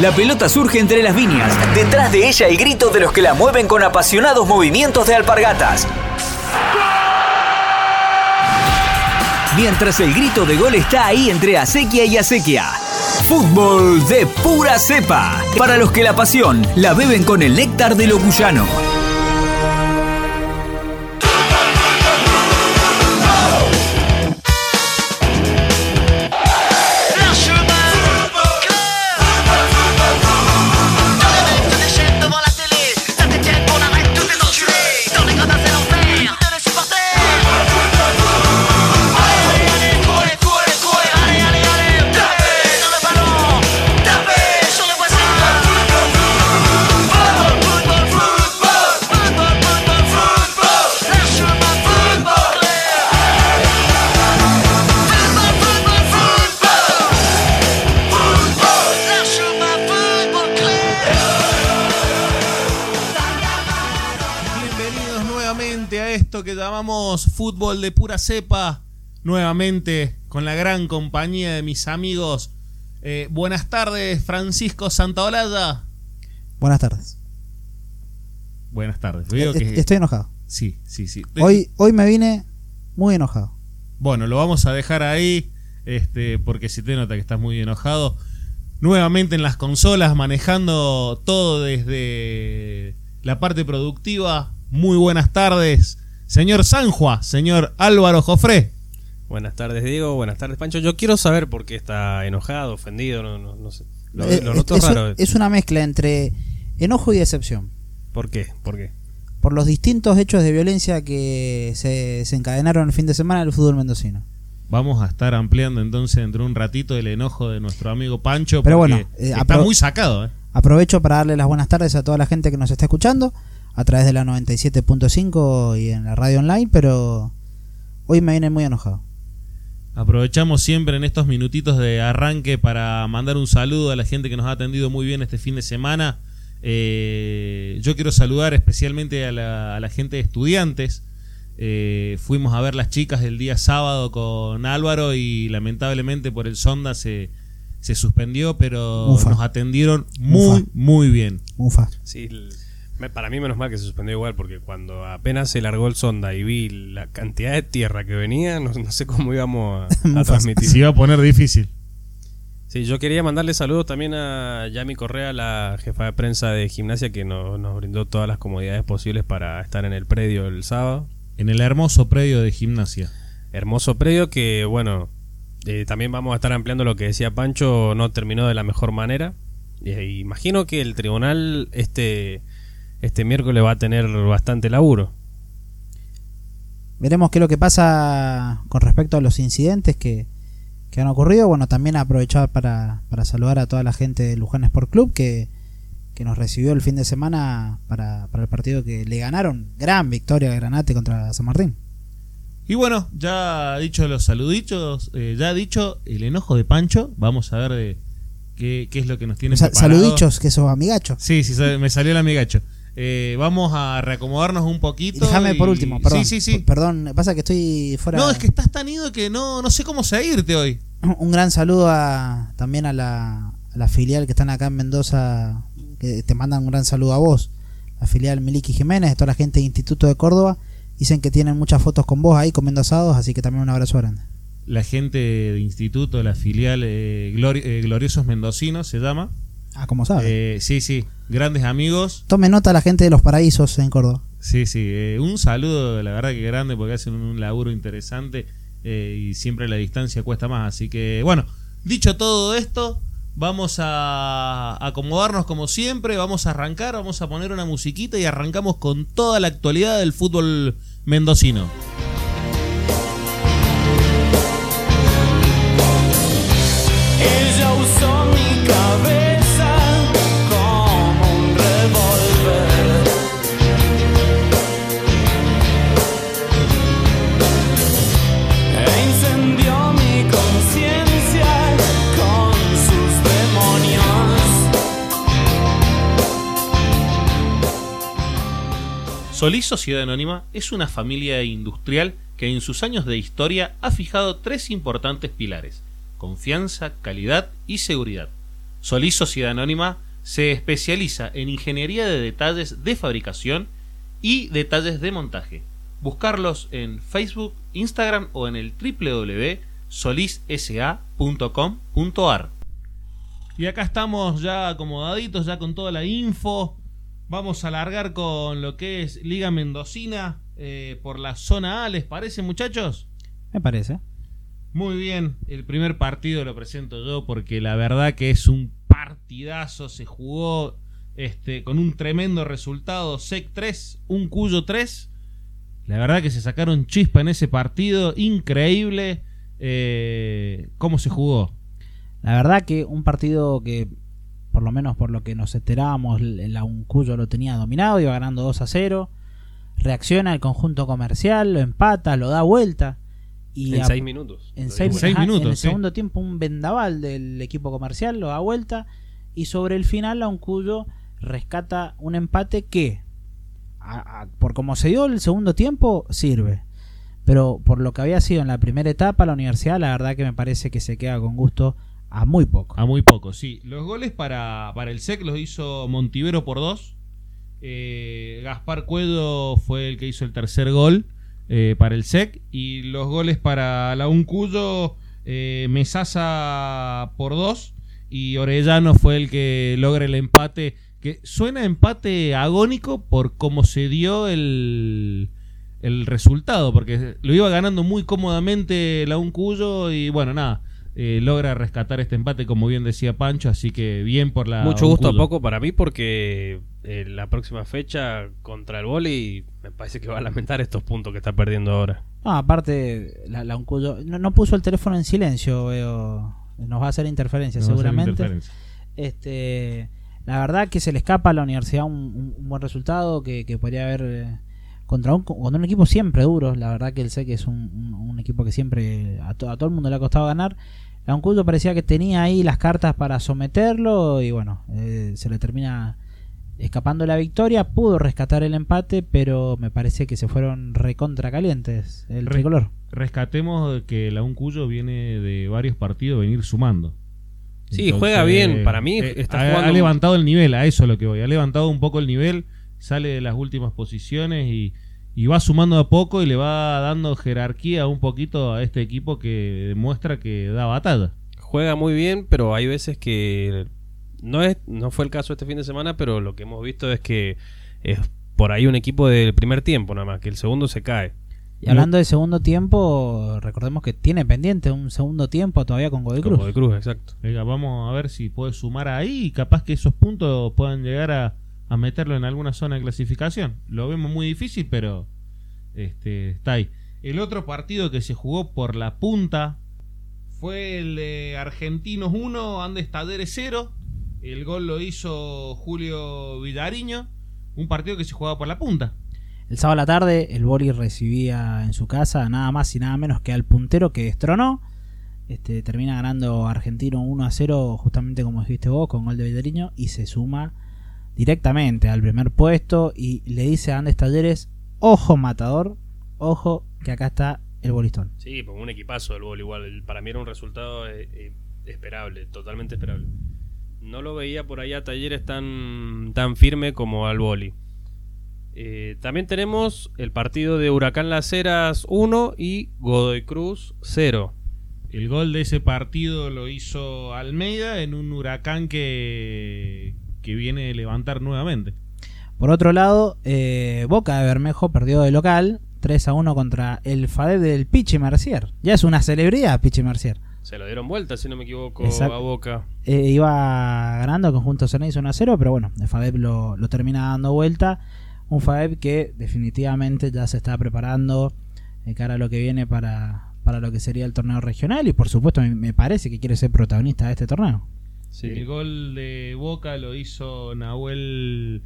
La pelota surge entre las viñas. Detrás de ella el grito de los que la mueven con apasionados movimientos de alpargatas. Mientras el grito de gol está ahí entre acequia y acequia. Fútbol de pura cepa. Para los que la pasión la beben con el néctar de lo cuyano. Llamamos fútbol de pura cepa. Nuevamente con la gran compañía de mis amigos. Eh, buenas tardes, Francisco Santaolalla. Buenas tardes. Buenas tardes. Veo que- Estoy enojado. Sí, sí, sí. Hoy, hoy me vine muy enojado. Bueno, lo vamos a dejar ahí, este, porque si te nota que estás muy enojado. Nuevamente en las consolas, manejando todo desde la parte productiva. Muy buenas tardes, señor Sanjua, señor Álvaro Jofré. Buenas tardes, Diego. Buenas tardes, Pancho. Yo quiero saber por qué está enojado, ofendido, no, no, no sé. Lo, Eh, lo noto es, raro. es una mezcla entre enojo y decepción. ¿Por qué? ¿Por qué? Por los distintos hechos de violencia que se, se encadenaron el fin de semana en el fútbol mendocino. Vamos a estar ampliando entonces dentro de un ratito el enojo de nuestro amigo Pancho. Pero porque bueno, eh, está muy sacado. ¿eh? Aprovecho para darle las buenas tardes a toda la gente que nos está escuchando a través de la 97.5 y en la radio online, pero hoy me viene muy enojado. Aprovechamos siempre en estos minutitos de arranque para mandar un saludo a la gente que nos ha atendido muy bien este fin de semana. Eh, yo quiero saludar especialmente a la, a la gente de estudiantes. Eh, fuimos a ver las chicas el día sábado con Álvaro y lamentablemente por el sonda se, se suspendió, pero Ufa. nos atendieron muy, Ufa. muy bien. Ufa. Sí, para mí menos mal que se suspendió igual, porque cuando apenas se largó el sonda y vi la cantidad de tierra que venía, no, no sé cómo íbamos a, a transmitir. Se iba a poner difícil. Sí, yo quería mandarle saludos también a Yami Correa, la jefa de prensa de gimnasia, que nos, nos brindó todas las comodidades posibles para estar en el predio el sábado. En el hermoso predio de gimnasia. Hermoso predio que, bueno, eh, también vamos a estar ampliando lo que decía Pancho, no terminó de la mejor manera. Eh, imagino que el tribunal este, este miércoles va a tener bastante laburo. Veremos qué es lo que pasa con respecto a los incidentes que, que han ocurrido. Bueno, también aprovechar para, para saludar a toda la gente de Luján Sport Club que, que nos recibió el fin de semana para, para el partido que le ganaron. Gran victoria de Granate contra San Martín. Y bueno, ya dicho los saluditos, eh, ya dicho el enojo de Pancho, vamos a ver de qué, qué es lo que nos tiene Sa- preparado. saludichos, que sos amigacho. Sí, sí, me salió el amigacho. Eh, vamos a reacomodarnos un Y poquito. déjame por último, perdón. Sí, sí, sí. Perdón, pasa que estoy fuera. No, es que estás tan ido que no, no sé cómo seguirte hoy. Un gran saludo a, también a la, a la filial que están acá en Mendoza, que te mandan un gran saludo a vos. La filial Miliki Jiménez, toda la gente del Instituto de Córdoba. Dicen que tienen muchas fotos con vos ahí comiendo asados, así que también un abrazo grande. La gente de instituto, la filial eh, Glori- eh, Gloriosos Mendocinos se llama. Ah, como sabes. Eh, sí, sí, grandes amigos. Tome nota la gente de los paraísos en Córdoba. Sí, sí, eh, un saludo, la verdad que grande, porque hacen un laburo interesante eh, y siempre la distancia cuesta más. Así que, bueno, dicho todo esto, vamos a acomodarnos como siempre, vamos a arrancar, vamos a poner una musiquita y arrancamos con toda la actualidad del fútbol mendocino. Ella Solís Sociedad Anónima es una familia industrial que en sus años de historia ha fijado tres importantes pilares, confianza, calidad y seguridad. Solís Sociedad Anónima se especializa en ingeniería de detalles de fabricación y detalles de montaje. Buscarlos en Facebook, Instagram o en el www.solissa.com.ar. Y acá estamos ya acomodaditos, ya con toda la info. Vamos a largar con lo que es Liga Mendocina eh, por la zona A, ¿les parece muchachos? Me parece. Muy bien, el primer partido lo presento yo porque la verdad que es un partidazo, se jugó este, con un tremendo resultado, SEC 3, un Cuyo 3. La verdad que se sacaron chispa en ese partido, increíble eh, cómo se jugó. La verdad que un partido que, por lo menos por lo que nos enterábamos, la Uncuyo lo tenía dominado, iba ganando 2 a 0. Reacciona el conjunto comercial, lo empata, lo da vuelta. Y en a- seis minutos. en Lo seis, digo. seis ajá, minutos, En el sí. segundo tiempo, un vendaval del equipo comercial lo da vuelta. Y sobre el final, la Uncuyo rescata un empate que, a- a- por como se dio el segundo tiempo, sirve. Pero por lo que había sido en la primera etapa, la universidad, la verdad que me parece que se queda con gusto a muy poco. A muy poco, sí. Los goles para, para el SEC los hizo Montivero por dos. Eh, Gaspar Cuedo fue el que hizo el tercer gol eh, para el SEC. Y los goles para la Uncuyo, eh, Mesasa por dos. Y Orellano fue el que logra el empate. Que suena empate agónico por cómo se dio el, el resultado. Porque lo iba ganando muy cómodamente la Uncuyo. Y bueno, nada. Eh, logra rescatar este empate, como bien decía Pancho. Así que bien por la. Mucho gusto a poco para mí porque eh, la próxima fecha contra el Boli me parece que va a lamentar estos puntos que está perdiendo ahora. No, aparte, la, la no, no puso el teléfono en silencio, veo. Nos va a hacer interferencia, seguramente. interferencia. Este, la verdad que se le escapa a la universidad un, un- un buen resultado que, que podría haber eh, contra un, contra un equipo siempre duro. La verdad que el SEC es un, un- un equipo que siempre a, to- a todo el mundo le ha costado ganar. La Uncuyo parecía que tenía ahí las cartas para someterlo y bueno, eh, se le termina escapando la victoria. Pudo rescatar el empate, pero me parece que se fueron recontra calientes el Re- tricolor. Rescatemos que la Uncuyo viene de varios partidos venir sumando. Sí, juega bien. Para mí está ha, jugando- ha levantado el nivel, a eso es lo que voy. Ha levantado un poco el nivel, sale de las últimas posiciones y, y va sumando a poco y le va dando jerarquía un poquito a este equipo que demuestra que da batalla. Juega muy bien, pero hay veces que no es no fue el caso este fin de semana, pero lo que hemos visto es que es por ahí un equipo del primer tiempo nada más, que el segundo se cae. Y hablando de segundo tiempo, recordemos que tiene pendiente un segundo tiempo todavía con Godoy Cruz. De Cruz, exacto. Venga, vamos a ver si puede sumar ahí y capaz que esos puntos puedan llegar a, a meterlo en alguna zona de clasificación. Lo vemos muy difícil, pero este, está ahí. El otro partido que se jugó por la punta fue el de Argentinos 1, Andes Talleres 0. El gol lo hizo Julio Villariño. Un partido que se jugaba por la punta. El sábado a la tarde, el Bori recibía en su casa nada más y nada menos que al puntero que destronó. Este, termina ganando Argentino 1 a 0, justamente como dijiste vos, con gol de Villariño, y se suma directamente al primer puesto. Y le dice a Andes Talleres: Ojo, matador, ojo, que acá está el bolistón. Sí, pues un equipazo del Boli igual. Para mí era un resultado eh, eh, esperable, totalmente esperable. No lo veía por ahí a Talleres tan, tan firme como al Boli. Eh, también tenemos el partido de Huracán Las Heras 1 y Godoy Cruz 0. El gol de ese partido lo hizo Almeida en un huracán que, que viene de levantar nuevamente. Por otro lado, eh, Boca de Bermejo perdió de local 3 a 1 contra el FADEB del Pichi Mercier. Ya es una celebridad, Pichi Mercier. Se lo dieron vuelta, si no me equivoco, Exacto. a Boca. Eh, iba ganando el conjunto Ceneiz 1 a 0, pero bueno, el FADEB lo, lo termina dando vuelta. Un FADEB que definitivamente ya se está preparando de cara a lo que viene para, para lo que sería el torneo regional y por supuesto me, me parece que quiere ser protagonista de este torneo. El gol de Boca lo hizo Nahuel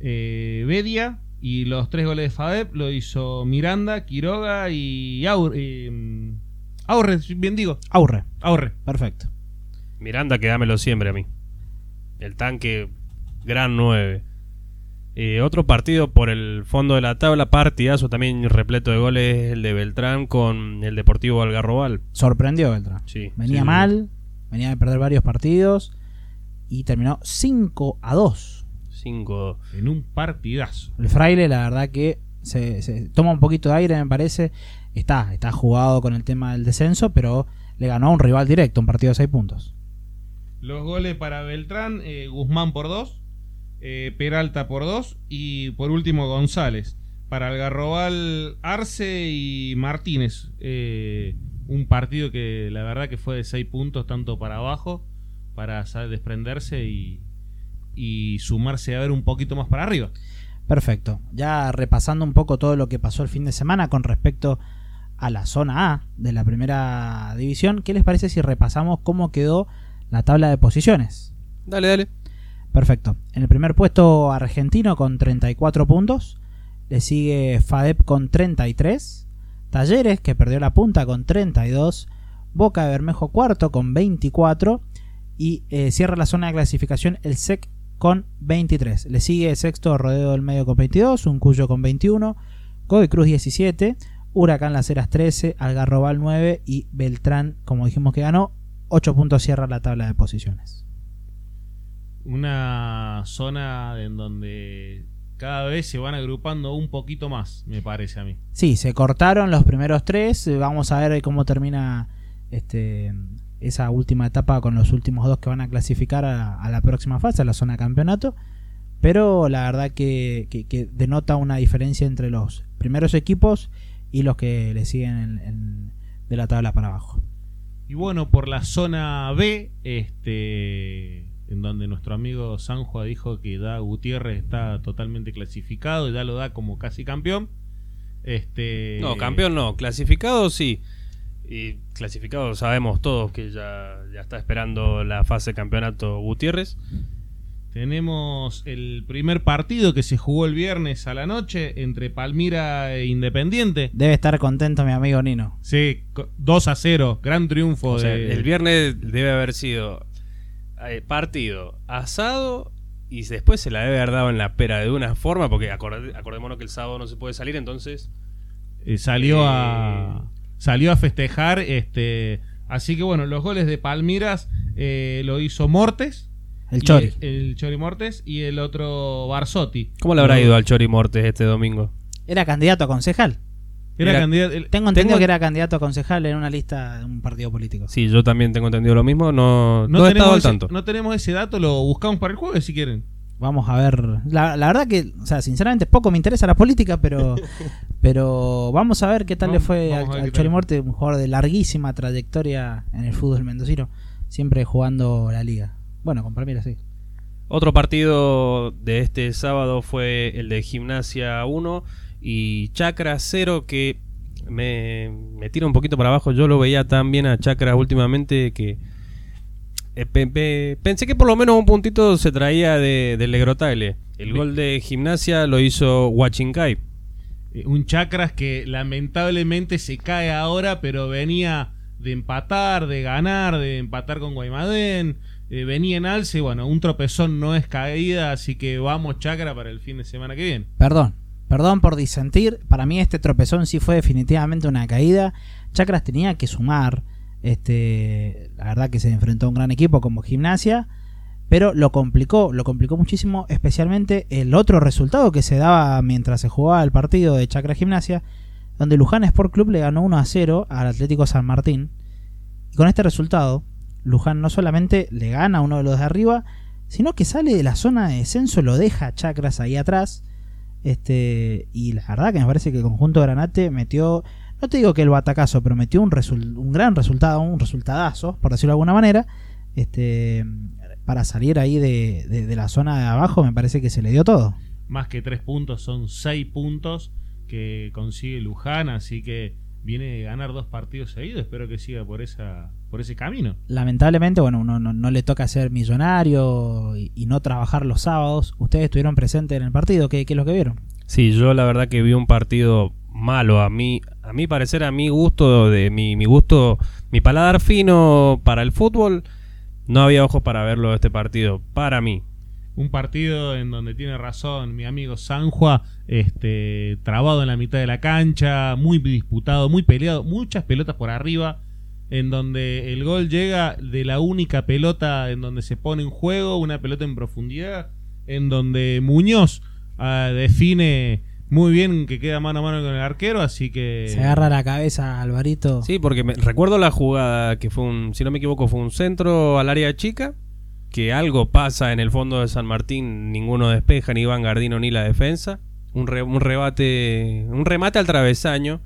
eh, Bedia y los tres goles de Fadep lo hizo Miranda, Quiroga y eh, Aurre, si bien digo, Aurre, Aurre. perfecto. Miranda, que dámelo siempre a mí. El tanque, gran 9. Eh, otro partido por el fondo de la tabla, partidazo también repleto de goles, el de Beltrán con el Deportivo Algarrobal. Sorprendió Beltrán. Sí, Venía sí, mal, venía de perder varios partidos y terminó 5 a 2. 5 En un partidazo. El fraile, la verdad que se, se toma un poquito de aire, me parece. Está, está jugado con el tema del descenso, pero le ganó a un rival directo, un partido de 6 puntos. Los goles para Beltrán, eh, Guzmán por dos, eh, Peralta por dos y por último González. Para Algarrobal, Arce y Martínez. Eh, un partido que la verdad que fue de seis puntos, tanto para abajo, para sa- desprenderse y, y sumarse a ver un poquito más para arriba. Perfecto. Ya repasando un poco todo lo que pasó el fin de semana con respecto a la zona A de la primera división, ¿qué les parece si repasamos cómo quedó la tabla de posiciones? Dale, dale. Perfecto. En el primer puesto Argentino con 34 puntos. Le sigue FADEP con 33. Talleres, que perdió la punta con 32. Boca de Bermejo cuarto con 24. Y eh, cierra la zona de clasificación el SEC con 23. Le sigue sexto Rodeo del Medio con 22. Uncuyo con 21. Godoy Cruz 17. Huracán Las Heras 13. Algarrobal 9. Y Beltrán, como dijimos que ganó, 8 puntos cierra la tabla de posiciones. Una zona en donde cada vez se van agrupando un poquito más, me parece a mí. Sí, se cortaron los primeros tres. eh, Vamos a ver cómo termina este, esa última etapa con los últimos dos que van a clasificar a, a la próxima fase, a la zona de campeonato. Pero la verdad que, que- que denota una diferencia entre los primeros equipos y los que le siguen en- en- de la tabla para abajo. Y bueno, por la zona B, este, en donde nuestro amigo Sanjua dijo que Da Gutiérrez está totalmente clasificado y ya lo da como casi campeón. Este, No, campeón no. Clasificado sí. Y clasificado sabemos todos que ya, ya está esperando la fase de campeonato Gutiérrez. Tenemos el primer partido que se jugó el viernes a la noche entre Palmira e Independiente. Debe estar contento mi amigo Nino. Sí, co- 2 a 0, gran triunfo O sea, de el viernes debe haber sido eh, partido asado y después se la debe haber dado en la pera de una forma, porque acorde- acordémonos que el sábado no se puede salir, entonces Eh, salió Eh. a salió a festejar este así que bueno los goles de Palmiras eh, lo hizo Mortes El Chori. el Chori Mortes y el otro Barzotti ¿cómo le habrá ido al Chori Mortes este domingo? Era candidato a concejal. Era, Era- candidato el- Tengo entendido Tengo- que era candidato a concejal en una lista de un partido político. Sí, yo también tengo entendido lo mismo, no, no, he estado tenemos al ese, tanto. no tenemos ese dato lo buscamos para el jueves si quieren Vamos a ver. La, la verdad que, o sea, sinceramente poco me interesa la política, pero pero vamos a ver qué tal Vamos- le fue al, al qué tal. Chori Morte, un jugador de larguísima trayectoria en el fútbol mendocino, siempre jugando la liga. Bueno, con Palmeiras sí. Otro partido de este sábado fue el de Gimnasia 1 y Chacra 0 que me, me tira un poquito para abajo. Yo lo veía tan bien a Chacra últimamente que eh, pe- pe- pensé que por lo menos un puntito se traía de, Legrotaile. El gol de Gimnasia lo hizo Huachinkai. Eh, un Chacras que lamentablemente se cae ahora pero venía de empatar de ganar de empatar con Guaymadén eh, venía en alce y bueno un tropezón no es caída así que vamos Chacra para el fin de semana que viene Perdón, perdón por disentir. Para mí este tropezón sí fue definitivamente una caída. Chacras tenía que sumar. Este, la verdad que se enfrentó a un gran equipo como Gimnasia, pero lo complicó, lo complicó muchísimo, especialmente el otro resultado que se daba mientras se jugaba el partido de Chacra Gimnasia, donde Luján Sport Club le ganó 1 a 0 al Atlético San Martín. Y con este resultado, Luján no solamente le gana a uno de los de arriba, sino que sale de la zona de descenso, lo deja a Chacras ahí atrás. Este, y la verdad que me parece que el conjunto Granate metió, no te digo que el batacazo, pero metió un, un gran resultado, un resultadazo, por decirlo de alguna manera. Este, para salir ahí de, de- de la zona de abajo, me parece que se le dio todo. más que tres puntos son seis puntos que consigue Luján así que viene de ganar dos partidos seguidos espero que siga por esa por ese camino Lamentablemente, bueno, uno no, no le toca ser millonario y, y no trabajar los sábados. Ustedes estuvieron presentes en el partido, ¿qué, qué es lo que vieron? Sí, yo la verdad que vi un partido malo a mí, a mi parecer, a mi gusto, de mi, mi gusto, mi paladar fino para el fútbol, no había ojos para verlo este partido, para mí. un partido en donde tiene razón mi amigo Sanjua, este, trabado en la mitad de la cancha, muy disputado, muy peleado, muchas pelotas por arriba. En donde el gol llega de la única pelota en donde se pone en juego, una pelota en profundidad, en donde Muñoz ah, define muy bien que queda mano a mano con el arquero, así que... Se agarra la cabeza Alvarito. Sí, porque me- recuerdo la jugada que fue un, si no me equivoco, fue un centro al área chica, que algo pasa en el fondo de San Martín, ninguno despeja, ni Iván Gardino ni la defensa. Un, re- un rebate, un remate al travesaño,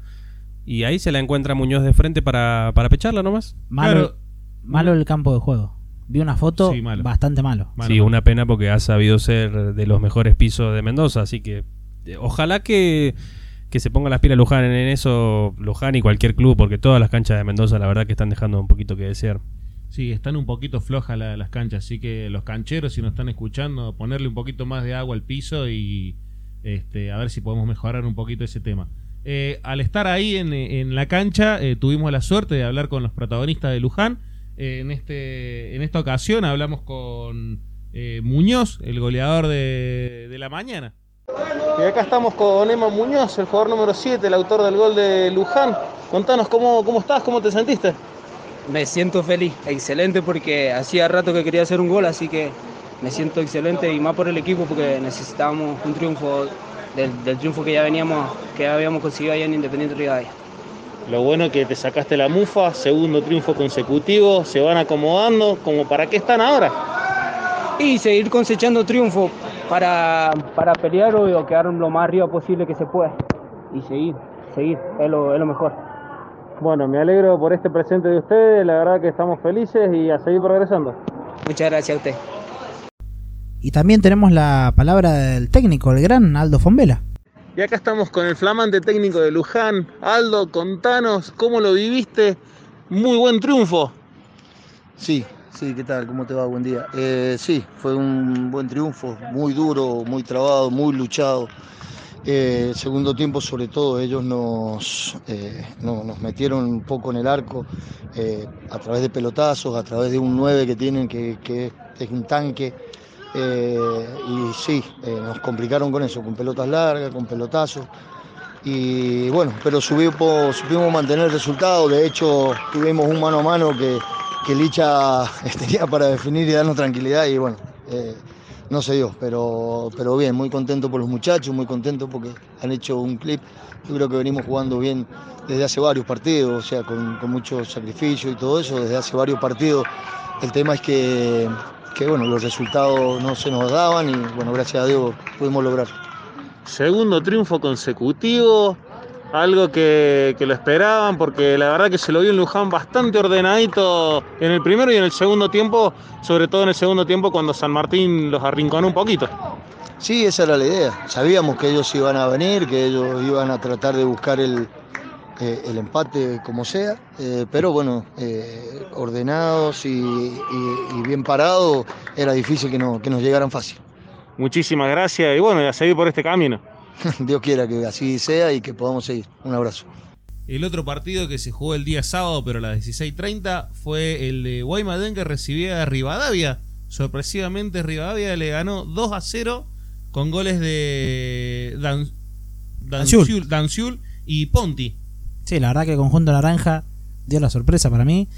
y ahí se la encuentra Muñoz de frente para, para pecharla nomás. Malo, Claro. malo el campo de juego. Vi una foto Sí, malo. bastante malo. Mano, sí, una pena porque ha sabido ser de los mejores pisos de Mendoza, así que eh, ojalá que, que se ponga las pilas Luján en eso, Luján y cualquier club, porque todas las canchas de Mendoza la verdad que están dejando un poquito que desear. Sí, están un poquito flojas la- las canchas, así que los cancheros, si nos están escuchando, ponerle un poquito más de agua al piso y este, a ver si podemos mejorar un poquito ese tema. Eh, al estar ahí en, en la cancha, eh, tuvimos la suerte de hablar con los protagonistas de Luján. Eh, en, este, en esta ocasión hablamos con eh, Muñoz, el goleador de, de la mañana. Y acá estamos con Emma Muñoz, el jugador número 7, el autor del gol de Luján. Contanos cómo, cómo estás, cómo te sentiste. Me siento feliz, excelente porque hacía rato que quería hacer un gol, así que me siento excelente y más por el equipo porque necesitábamos un triunfo del, del triunfo que ya veníamos, que ya habíamos conseguido allá en Independiente Rivadavia. Lo bueno es que te sacaste la mufa, segundo triunfo consecutivo, se van acomodando, como para qué están ahora. Y seguir cosechando triunfo para, para pelear o, o quedar lo más arriba posible que se pueda. Y seguir, seguir, es lo, es lo mejor. Bueno, me alegro por este presente de ustedes, la verdad que estamos felices y a seguir progresando. Muchas gracias a usted. Y también tenemos la palabra del técnico, el gran Aldo Fombela. Y acá estamos con el flamante técnico de Luján. Aldo, contanos cómo lo viviste. Muy buen triunfo. Sí, sí, ¿qué tal? ¿Cómo te va? Buen día. Eh, sí, fue un buen triunfo, muy duro, muy trabado, muy luchado. Eh, segundo tiempo, sobre todo, ellos nos, eh, no- nos metieron un poco en el arco eh, a través de pelotazos, a través de un 9 que tienen que, que es un tanque. Eh, y sí, eh, nos complicaron con eso, con pelotas largas, con pelotazos. Y bueno, pero supimos mantener el resultado. De hecho, tuvimos un mano a mano que, que Licha tenía para definir y darnos tranquilidad. Y bueno, eh, no se dio. Pero, pero bien, muy contento por los muchachos, muy contento porque han hecho un clip. Yo creo que venimos jugando bien desde hace varios partidos, o sea, con, con mucho sacrificio y todo eso, desde hace varios partidos. El tema es que, que bueno, los resultados no se nos daban y bueno, gracias a Dios pudimos lograr. Segundo triunfo consecutivo, algo que, que lo esperaban porque la verdad que se lo vio en Luján bastante ordenadito en el primero y en el segundo tiempo, sobre todo en el segundo tiempo cuando San Martín los arrinconó un poquito. Sí, esa era la idea. Sabíamos que ellos iban a venir, que ellos iban a tratar de buscar el, eh, el empate como sea, eh, pero bueno, eh, ordenados y, y- y bien parados, era difícil que, no, que nos llegaran fácil. Muchísimas gracias y bueno, a seguir por este camino. Dios quiera que así sea y que podamos seguir. Un abrazo. El otro partido que se jugó el día sábado, pero a las 16.30, fue el de Guaymallén que recibía a Rivadavia. Sorpresivamente, Rivadavia le ganó 2 a 0 con goles de Dan, Danciul. Danciul, Danciul y Ponti. Sí, la verdad que el conjunto naranja dio la sorpresa para mí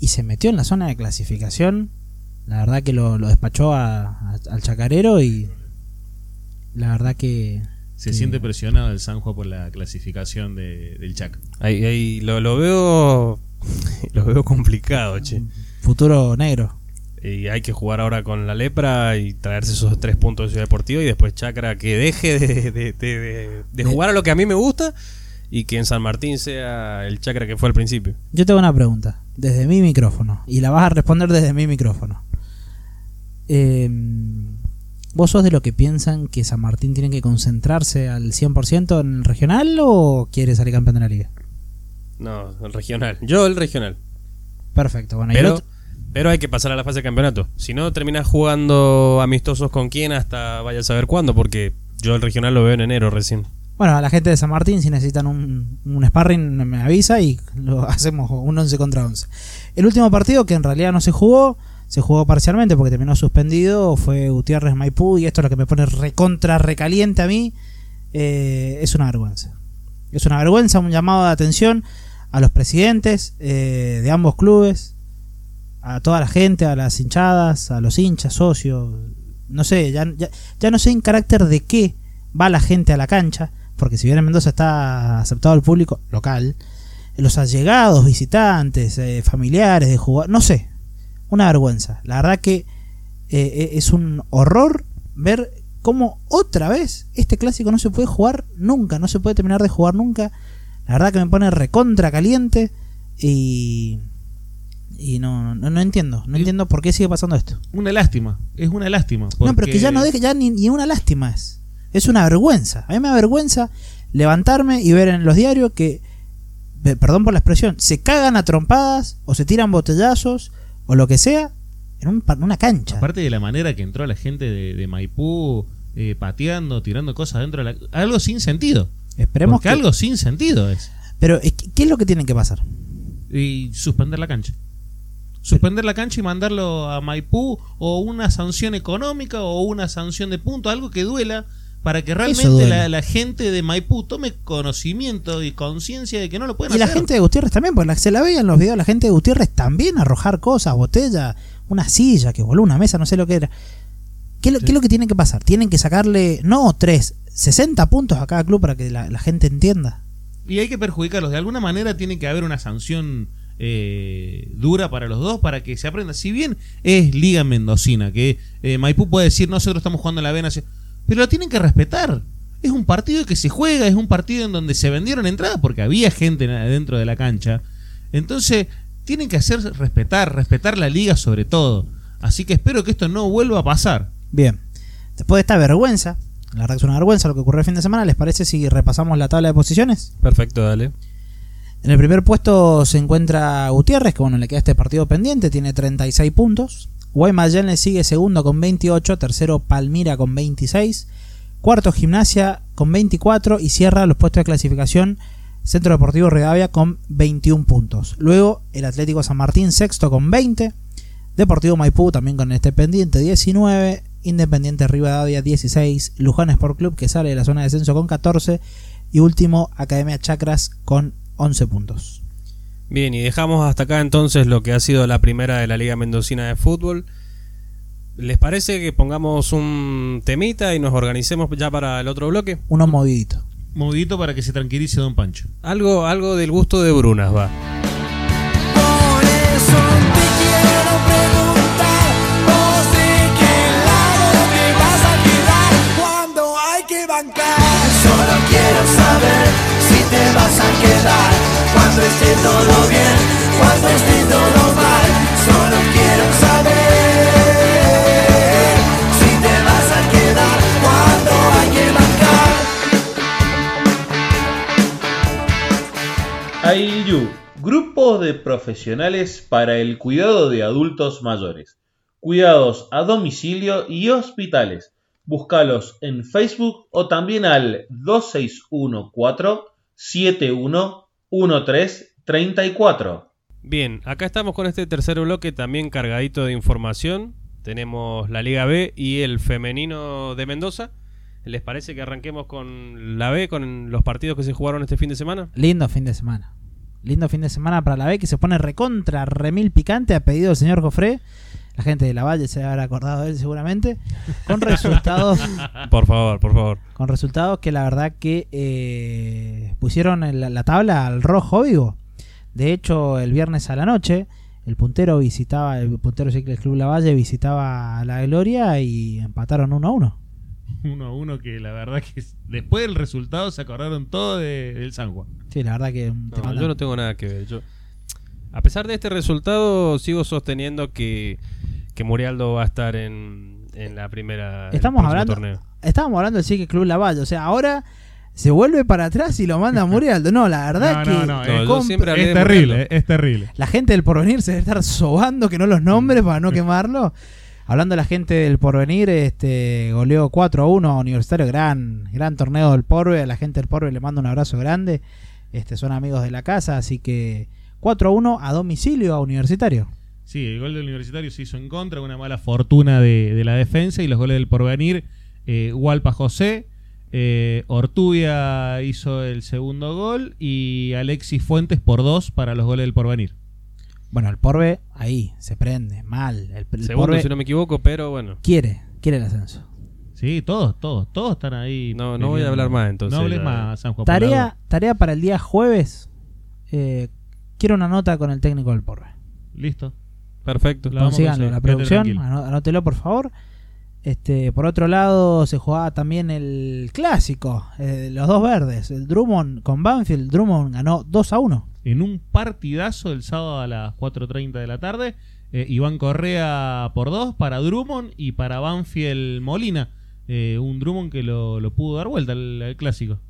y se metió en la zona de clasificación. La verdad que lo, lo despachó a- a- al chacarero y la verdad que Se siente presionado el Sanjo por la clasificación de- del Chac. Ahí, ahí lo, lo veo lo veo complicado, che. futuro negro. Y hay que jugar ahora con la lepra y traerse esos tres puntos de Ciudad Deportiva y después Chacra que deje de, de- de- de- de jugar a lo que a mí me gusta y que en San Martín sea el Chacra que fue al principio. Yo tengo una pregunta desde mi micrófono y la vas a responder desde mi micrófono. Eh, ¿Vos sos de lo que piensan que San Martín tiene que concentrarse al 100% en el regional o quiere salir campeón de la liga? No, el regional. Yo el regional. Perfecto, bueno, Pero, pero hay que pasar a la fase de campeonato. Si no, terminas jugando amistosos con quién hasta vaya a saber cuándo, porque yo el regional lo veo en enero recién. Bueno, a la gente de San Martín, si necesitan un, un sparring, me avisa y lo hacemos un 11 contra 11. El último partido, que en realidad no se jugó, se jugó parcialmente porque terminó suspendido, fue Gutiérrez Maipú, y esto es lo que me pone recontra recaliente a mí. eh, es una vergüenza. Es una vergüenza, un llamado de atención a los presidentes eh, de ambos clubes, a toda la gente, a las hinchadas, a los hinchas, socios, no sé, ya, ya, ya no sé en carácter de qué va la gente a la cancha, porque si bien en Mendoza está aceptado el público local, los allegados, visitantes, eh, familiares de jugar, no sé, una vergüenza. La verdad que eh, es un horror ver cómo otra vez este clásico no se puede jugar nunca, no se puede terminar de jugar nunca. La verdad que me pone recontra caliente y y no, no, no entiendo, no entiendo por qué sigue pasando esto. Una lástima, es una lástima. No, pero que ya no deje, ya ni, ni una lástima es. Es una vergüenza. A mí me da vergüenza levantarme y ver en los diarios que, pe- perdón por la expresión, se cagan a trompadas o se tiran botellazos o lo que sea en un una cancha. Aparte de la manera que entró la gente de, de Maipú eh, pateando, tirando cosas dentro de la... Algo sin sentido. Esperemos Porque que... algo sin sentido es. Pero, ¿qué es lo que tiene que pasar? Y suspender la cancha. Suspender la cancha y mandarlo a Maipú o una sanción económica o una sanción de punto, algo que duela para que realmente la, la gente de Maipú tome conocimiento y conciencia de que no lo pueden Y la hacer. gente de Gutiérrez también, porque se la veía en los videos, la gente de Gutiérrez también arrojar cosas, botellas, una silla que voló, una mesa, no sé lo que era. ¿Qué, es lo- qué es lo que tiene que pasar? Tienen que sacarle, no tres, 60 puntos a cada club para que la, la gente entienda. Y hay que perjudicarlos. De alguna manera tiene que haber una sanción eh, dura para los dos para que se aprenda. Si bien es Liga Mendocina, que eh, Maipú puede decir nosotros estamos jugando en la vena, pero lo tienen que respetar. Es un partido que se juega, es un partido en donde se vendieron entradas porque había gente dentro de la cancha. Entonces, tienen que hacer respetar, respetar la liga sobre todo. Así que espero que esto no vuelva a pasar. Bien, después de esta vergüenza, la verdad que es una vergüenza lo que ocurrió el fin de semana, ¿les parece si repasamos la tabla de posiciones? Perfecto, dale. En el primer puesto se encuentra Gutiérrez, que bueno, le queda este partido pendiente, tiene 36 puntos. Guaymallén le sigue segundo con 28, tercero Palmira con 26, cuarto Gimnasia con 24 y cierra los puestos de clasificación Centro Deportivo Redavia con 21 puntos. Luego el Atlético San Martín sexto con 20, Deportivo Maipú también con este pendiente 19, Independiente Rivadavia 16, Luján Sport Club que sale de la zona de descenso con 14 y último Academia Chacras con 11 puntos. Bien, y dejamos hasta acá entonces lo que ha sido la primera de la Liga Mendocina de Fútbol. ¿Les parece que pongamos un temita y nos organicemos ya para el otro bloque? Uno movidito. Movidito para que se tranquilice Don Pancho. Algo, algo del gusto de Brunas va. Por eso te quiero preguntar, vos de qué lado te vas a quedar cuando hay que bancar. Solo quiero saber si te vas a quedar cuando esté todo bien, cuando esté todo mal. Solo quiero saber si te vas a quedar cuando hay que bancar. AILU, Grupo de Profesionales para el Cuidado de Adultos Mayores. Cuidados a domicilio y hospitales. Búscalos en Facebook o también al 2614-711334. Bien, acá estamos con este tercer bloque también cargadito de información. Tenemos la Liga B y el femenino de Mendoza. ¿Les parece que arranquemos con la B, con los partidos que se jugaron este fin de semana? Lindo fin de semana. Lindo fin de semana para la B que se pone recontra remil picante a pedido del señor Jofré. La gente de la Valle se habrá acordado de él seguramente. Con resultados, Por favor, por favor. con resultados que la verdad que eh, pusieron en la, la tabla al rojo vivo. De hecho, el viernes a la noche, el puntero visitaba, el puntero Cicles Club La Valle visitaba a la Gloria y empataron 1 a 1. Uno a uno que la verdad que es- después del resultado se acordaron todo de- del San Juan. Sí, la verdad que te No, mandan- yo no tengo nada que ver. Yo, a pesar de este resultado, sigo sosteniendo que, que Murialdo va a estar en, en la primera. Estamos hablando, torneo. estábamos hablando del Cicles Club La Valle. O sea, ahora se vuelve para atrás y lo manda a Murialdo. No, la verdad es que No, es, hablé es terrible, es terrible. la gente del porvenir se debe estar sobando que no los nombres para no quemarlo. Hablando de la gente del porvenir, este goleó 4 a 1 a Universitario, gran, gran torneo del Porve. A la gente del Porve le mando un abrazo grande. Este, son amigos de la casa, así que 4 a 1 a domicilio a Universitario. Sí, el gol del Universitario se hizo en contra, una mala fortuna de, de la defensa y los goles del porvenir, eh, Hualpa José, Eh, hizo el segundo gol y Alexis Fuentes por dos para los goles del porvenir. Bueno, el Porbe ahí se prende mal. El, el Segundo, Porbe si no me equivoco, pero bueno. quiere, quiere el ascenso. Sí, todos, todos, todos están ahí. No, no voy a hablar más, entonces, No hables más, San Juan. Tarea, tarea para el día jueves. Eh, quiero una nota con el técnico del Porbe. Listo. Perfecto. La vamos a Consíganlo, la producción, anótelo por favor. Este, por otro lado, se jugaba también el clásico, eh, los dos verdes, el Drummond con Banfield. Drummond ganó 2 a 1. En un partidazo el sábado a las 4.30 de la tarde, eh, Iván Correa por dos para Drummond y para Banfield Molina. Eh, un Drummond que lo, lo pudo dar vuelta al, al clásico.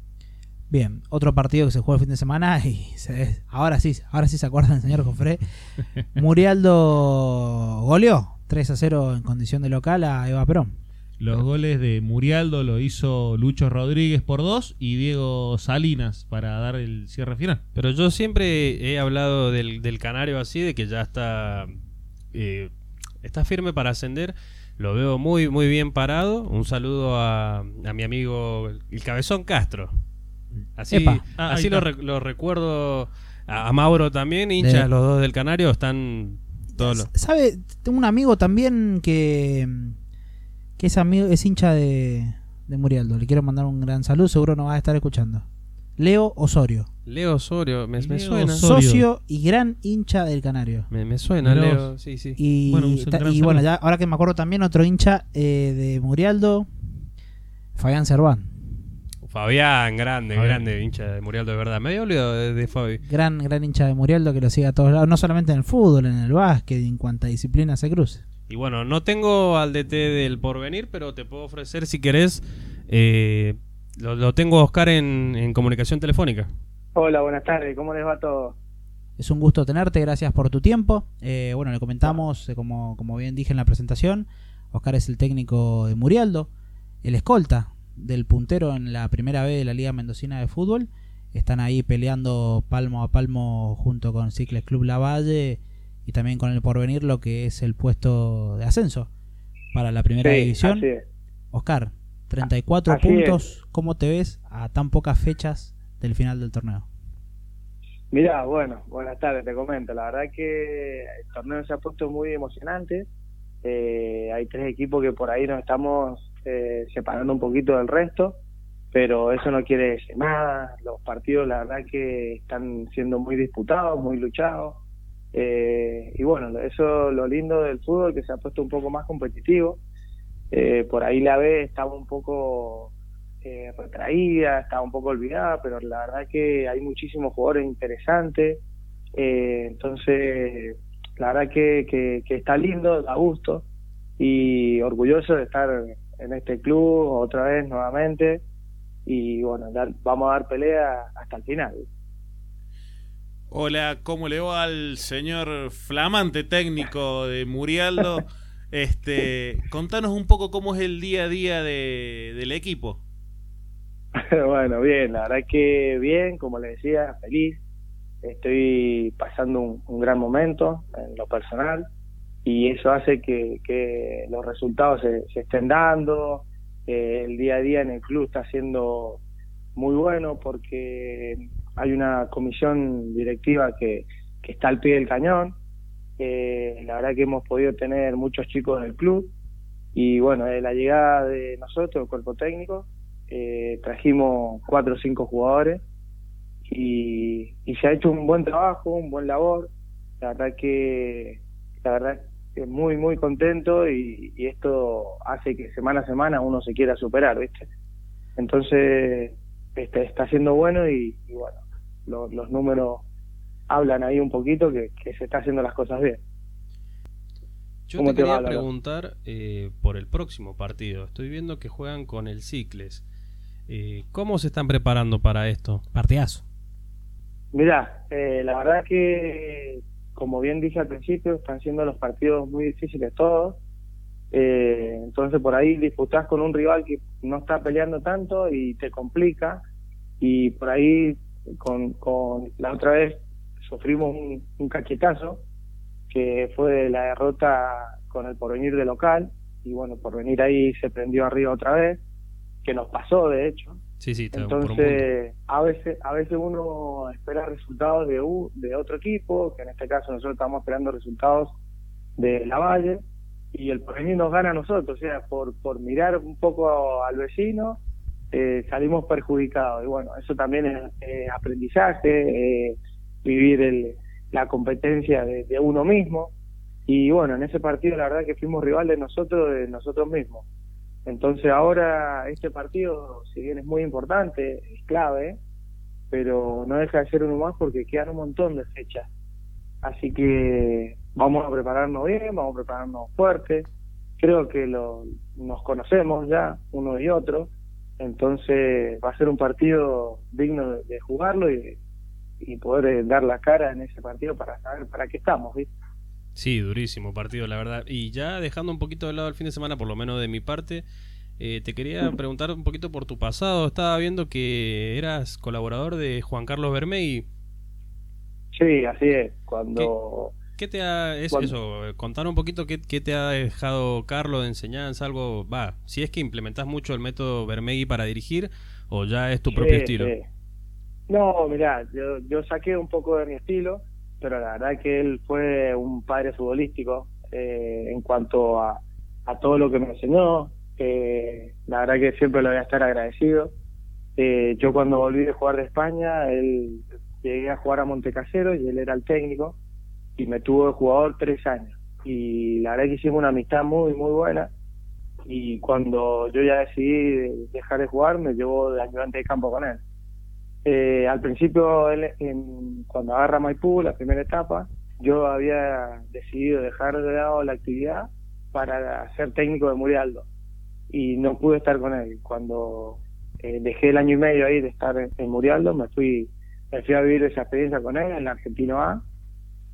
Bien, otro partido que se jugó el fin de semana y se- ahora sí, ahora sí se acuerdan, señor Jofré. Murialdo goleó 3 a 0 en condición de local a Eva Perón. Los goles de Murialdo lo hizo Lucho Rodríguez por dos y Diego Salinas para dar el cierre final. Pero yo siempre he hablado del, del Canario así, de que ya está, eh, está firme para ascender. Lo veo muy, muy bien parado. Un saludo a, a mi amigo el Cabezón Castro. Así. Ah, así lo, está. re- lo recuerdo. A, a Mauro también, hinchas, De- los dos del Canario están ¿Sabe? Tengo un amigo también que, que es, amigo, es hincha de, de Murialdo. Le quiero mandar un gran saludo, seguro nos va a estar escuchando. Leo Osorio, Leo Osorio, me, me suena. Osorio. socio y gran hincha del Canario. Me, me suena, Leo, sí, sí. Y, Bueno, un ta- gran y saludo. bueno, ya ahora que me acuerdo también otro hincha eh, de Murialdo, Fabián Cerván. Fabián, grande, Fabián. grande, hincha de Murialdo, de verdad. Me había olvidado de, de Fabi. Gran, gran hincha de Murialdo que lo sigue a todos lados, no solamente en el fútbol, en el básquet, en cuanta disciplina se cruce. Y bueno, no tengo al DT del porvenir, pero te puedo ofrecer si querés. eh, lo, lo tengo a Oscar en, en comunicación telefónica. Hola, buenas tardes, ¿cómo les va todo? Es un gusto tenerte, gracias por tu tiempo. Eh, bueno, le comentamos, eh, como, como bien dije en la presentación, Oscar es el técnico de Murialdo, el escolta del puntero en la primera B de la Liga Mendocina de Fútbol. Están ahí peleando palmo a palmo junto con Cicles Club Lavalle y también con el Porvenir lo que es el puesto de ascenso para la primera Sí, división. Oscar, 34 Así puntos, ¿cómo te ves a tan pocas fechas del final del torneo? Mirá, bueno, buenas tardes, te comento. La verdad que el torneo se ha puesto muy emocionante. Eh, hay tres equipos que por ahí nos estamos eh, separando un poquito del resto, pero eso no quiere decir nada. Los partidos, la verdad que están siendo muy disputados, muy luchados. Eh, y bueno, eso lo lindo del fútbol, que se ha puesto un poco más competitivo. Eh, por ahí la B estaba un poco eh, retraída, estaba un poco olvidada, pero la verdad que hay muchísimos jugadores interesantes. Eh, entonces, la verdad que, que, que está lindo, da gusto y orgulloso de estar en este club otra vez nuevamente. Y bueno, dar- vamos a dar pelea hasta el final. Hola, ¿cómo le va al señor flamante técnico de Murialdo? Este, contanos un poco cómo es el día a día de, del equipo. bueno, bien, la verdad que bien, como les decía, feliz. Estoy pasando un, un gran momento en lo personal y eso hace que, que los resultados se, estén dando. Eh, el día a día en el club está siendo muy bueno porque hay una comisión directiva que, que está al pie del cañón. Eh, la verdad que hemos podido tener muchos chicos del club y bueno, de la llegada de nosotros, el cuerpo técnico, eh, trajimos cuatro o cinco jugadores y, y se ha hecho un buen trabajo, un buen labor. La verdad que, la verdad muy, muy contento y, y esto hace que semana a semana uno se quiera superar, ¿viste? Entonces, este, está siendo bueno y, y bueno, lo- los números hablan ahí un poquito que, que se está haciendo las cosas bien. Yo ¿Cómo te te quería va, preguntar eh, por el próximo partido. Estoy viendo que juegan con el Cicles. Eh, ¿Cómo se están preparando para esto? Partidazo. Mirá, eh, la verdad que, como bien dije al principio, están siendo los partidos muy difíciles todos. Eh, entonces por ahí disputás con un rival que no está peleando tanto y te complica. Y por ahí, con, con la otra vez, sufrimos un, un cachetazo, que fue la derrota con el porvenir de local. Y bueno, por venir ahí se prendió arriba otra vez. que nos pasó de hecho. Entonces, a veces, a veces uno espera resultados de, u- de otro equipo, que en este caso nosotros estamos esperando resultados de la Valle, y el porvenir nos gana a nosotros, o sea, por, por mirar un poco al vecino, eh, salimos perjudicados. Y bueno, eso también es aprendizaje, eh, vivir el, la competencia de, de uno mismo. Y bueno, en ese partido la verdad que fuimos rival de nosotros, de nosotros mismos. Entonces ahora este partido, si bien es muy importante, es clave, pero no deja de ser uno más porque quedan un montón de fechas. Así que vamos a prepararnos bien, vamos a prepararnos fuerte. Creo que lo, nos conocemos ya, uno y otro. Entonces va a ser un partido digno de, jugarlo y, y poder dar la cara en ese partido para saber para qué estamos. ¿viste? Sí, durísimo partido, la verdad. Y ya dejando un poquito de lado el fin de semana, por lo menos de mi parte, eh, te quería preguntar un poquito por tu pasado. Estaba viendo que eras colaborador de Juan Carlos Bermey. Sí, así es. Cuando ¿Qué te ha es Cuando- eso? Contar un poquito qué, qué te ha dejado Carlos de enseñanza, algo, va, si es que implementás mucho el método Bermegui para dirigir o ya es tu propio Sí, estilo. sí. No, mirá, yo, yo saqué un poco de mi estilo, pero la verdad que él fue un padre futbolístico eh, en cuanto a, a todo lo que me enseñó. eh, la verdad que siempre le voy a estar agradecido. Eh, yo cuando volví de jugar de España, él llegué a jugar a Montecasero y él era el técnico y me tuvo de jugador tres años. Y la verdad que hicimos una amistad muy, muy buena. Y cuando yo ya decidí dejar de jugar, me llevó de ayudante de campo con él. Eh, al principio, él, en- cuando agarra Maipú, la primera etapa, yo había decidido dejar de lado la actividad para ser técnico de Murialdo. Y no pude estar con él. Cuando eh, dejé el año y medio ahí de estar en, en Murialdo, me fui, me fui a vivir esa experiencia con él en Argentino A.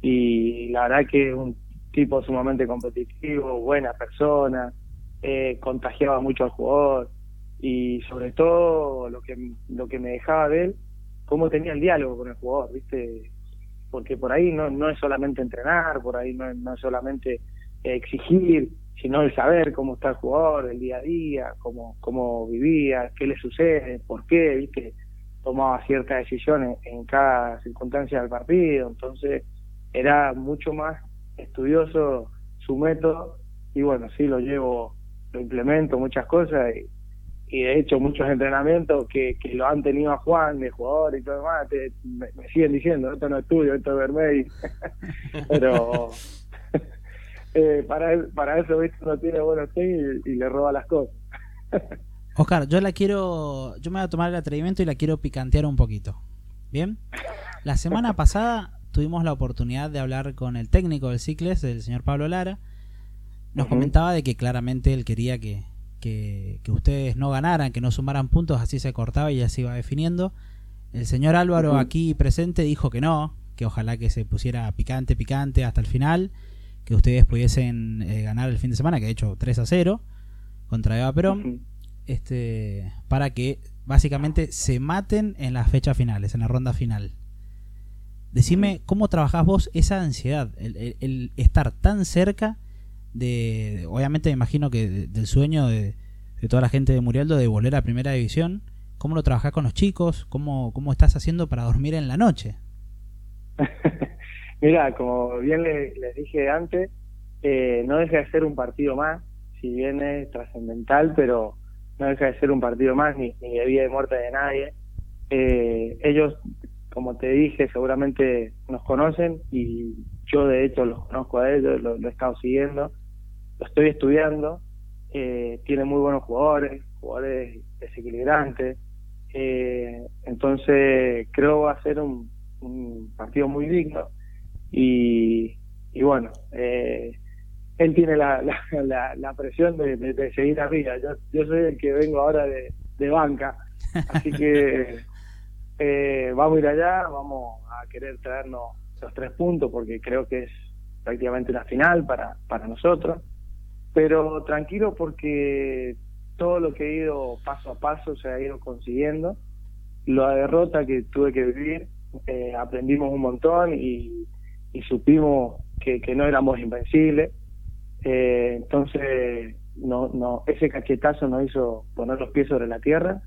Y la verdad que es un tipo sumamente competitivo, buena persona, eh, contagiaba mucho al jugador y sobre todo lo que lo que me dejaba de él cómo tenía el diálogo con el jugador viste porque por ahí no no es solamente entrenar por ahí no, no es solamente eh, exigir sino el saber cómo está el jugador el día a día cómo cómo vivía qué le sucede por qué viste tomaba ciertas decisiones en cada circunstancia del partido entonces era mucho más estudioso su método y bueno sí lo llevo lo implemento muchas cosas y, y de hecho muchos entrenamientos que, que lo han tenido a Juan de jugador y todo demás te- me, me siguen diciendo esto no es tuyo esto es Vermey pero eh, para para eso ¿viste? uno tiene buenos tenis y, y le roba las cosas Oscar, yo la quiero. Yo me voy a tomar el atrevimiento y la quiero picantear un poquito. ¿Bien? La semana pasada tuvimos la oportunidad de hablar con el técnico del Cicles, el señor Pablo Lara. Nos comentaba de que claramente él quería que, que, que ustedes no ganaran, que no sumaran puntos, así se cortaba y ya se iba definiendo. El señor Álvaro, aquí presente, dijo que no, que ojalá que se pusiera picante, picante hasta el final, que ustedes pudiesen eh, ganar el fin de semana, que de hecho 3 a 0 contra Eva Perón este, para que básicamente se maten en las fechas finales, en la ronda final. Decime cómo trabajás vos esa ansiedad, el, el- el estar tan cerca de, obviamente me imagino que de- del sueño de, toda la gente de Murialdo de volver a Primera División, ¿cómo lo trabajás con los chicos? ¿Cómo, cómo estás haciendo para dormir en la noche? Mira, como bien le- les dije antes, eh, no deja de ser un partido más, si bien es trascendental, pero no deja de ser un partido más, ni, de vida y muerte de nadie. Eh, ellos, como te dije, seguramente nos conocen y yo de hecho los conozco a ellos, lo, lo he estado siguiendo, lo estoy estudiando, eh, tiene muy buenos jugadores, jugadores desequilibrantes, eh, entonces creo va a ser un, un partido muy digno y, y bueno, eh, él tiene la, la, la, la presión de, de- de seguir arriba. Yo, yo soy el que vengo ahora de, de banca, así que eh, vamos a ir allá, vamos a querer traernos los tres puntos porque creo que es prácticamente una final para, para nosotros. Pero tranquilo porque todo lo que he ido paso a paso se ha ido consiguiendo. La derrota que tuve que vivir, eh, aprendimos un montón y, y supimos que, que no éramos invencibles. Eh, entonces, no, no, ese cachetazo nos hizo poner los pies sobre la tierra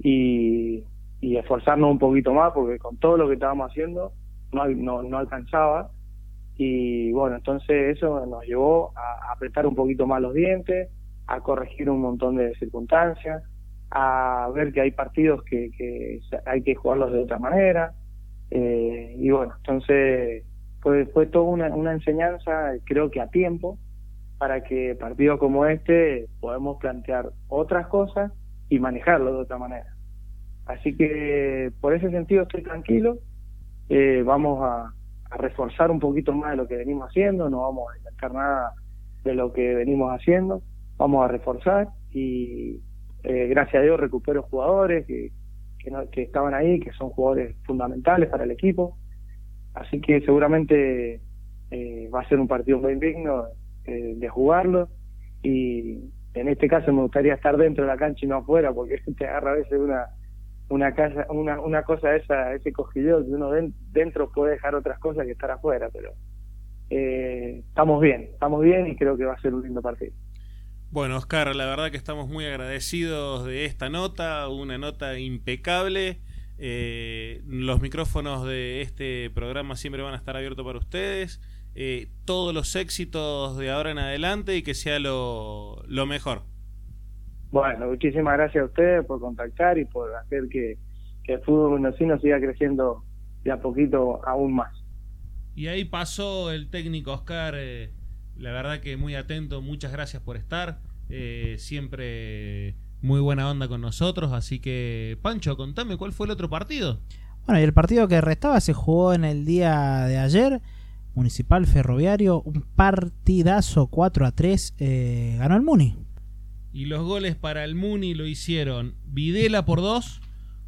y, y esforzarnos un poquito más porque con todo lo que estábamos haciendo no, no, no alcanzaba y bueno, entonces eso nos llevó a apretar un poquito más los dientes, a corregir un montón de circunstancias, a ver que hay partidos que, que hay que jugarlos de otra manera. Eh, y bueno, entonces fue, fue toda una, una enseñanza, creo que a tiempo, para que partidos como este podamos plantear otras cosas y manejarlo de otra manera. Así que por ese sentido estoy tranquilo, eh, vamos a, a reforzar un poquito más de lo que venimos haciendo, no vamos a inventar nada de lo que venimos haciendo, vamos a reforzar y eh, gracias a Dios recupero jugadores que, que, no- que estaban ahí, que son jugadores fundamentales para el equipo, así que seguramente eh, va a ser un partido muy digno eh, de jugarlo. Y en este caso me gustaría estar dentro de la cancha y no afuera porque te agarra a veces una una casa una una cosa esa ese cosquilleo que uno den- dentro puede dejar otras cosas que estar afuera pero eh, estamos bien estamos bien y creo que va a ser un lindo partido Bueno, Oscar, la verdad que estamos muy agradecidos de esta nota, una nota impecable. Eh, los micrófonos de este programa siempre van a estar abiertos para ustedes. Eh, todos los éxitos de ahora en adelante y que sea lo, lo mejor. Bueno, muchísimas gracias a ustedes por contactar y por hacer que, que el fútbol mendocino siga creciendo de a poquito aún más. Y ahí pasó el técnico Oscar, eh, la verdad que muy atento, muchas gracias por estar, eh, siempre muy buena onda con nosotros, así que Pancho, contame cuál fue el otro partido. Bueno, y el partido que restaba se jugó en el día de ayer. Municipal Ferroviario, un partidazo 4 a 3. eh, ganó el Muni. Y los goles para el Muni lo hicieron Videla por dos,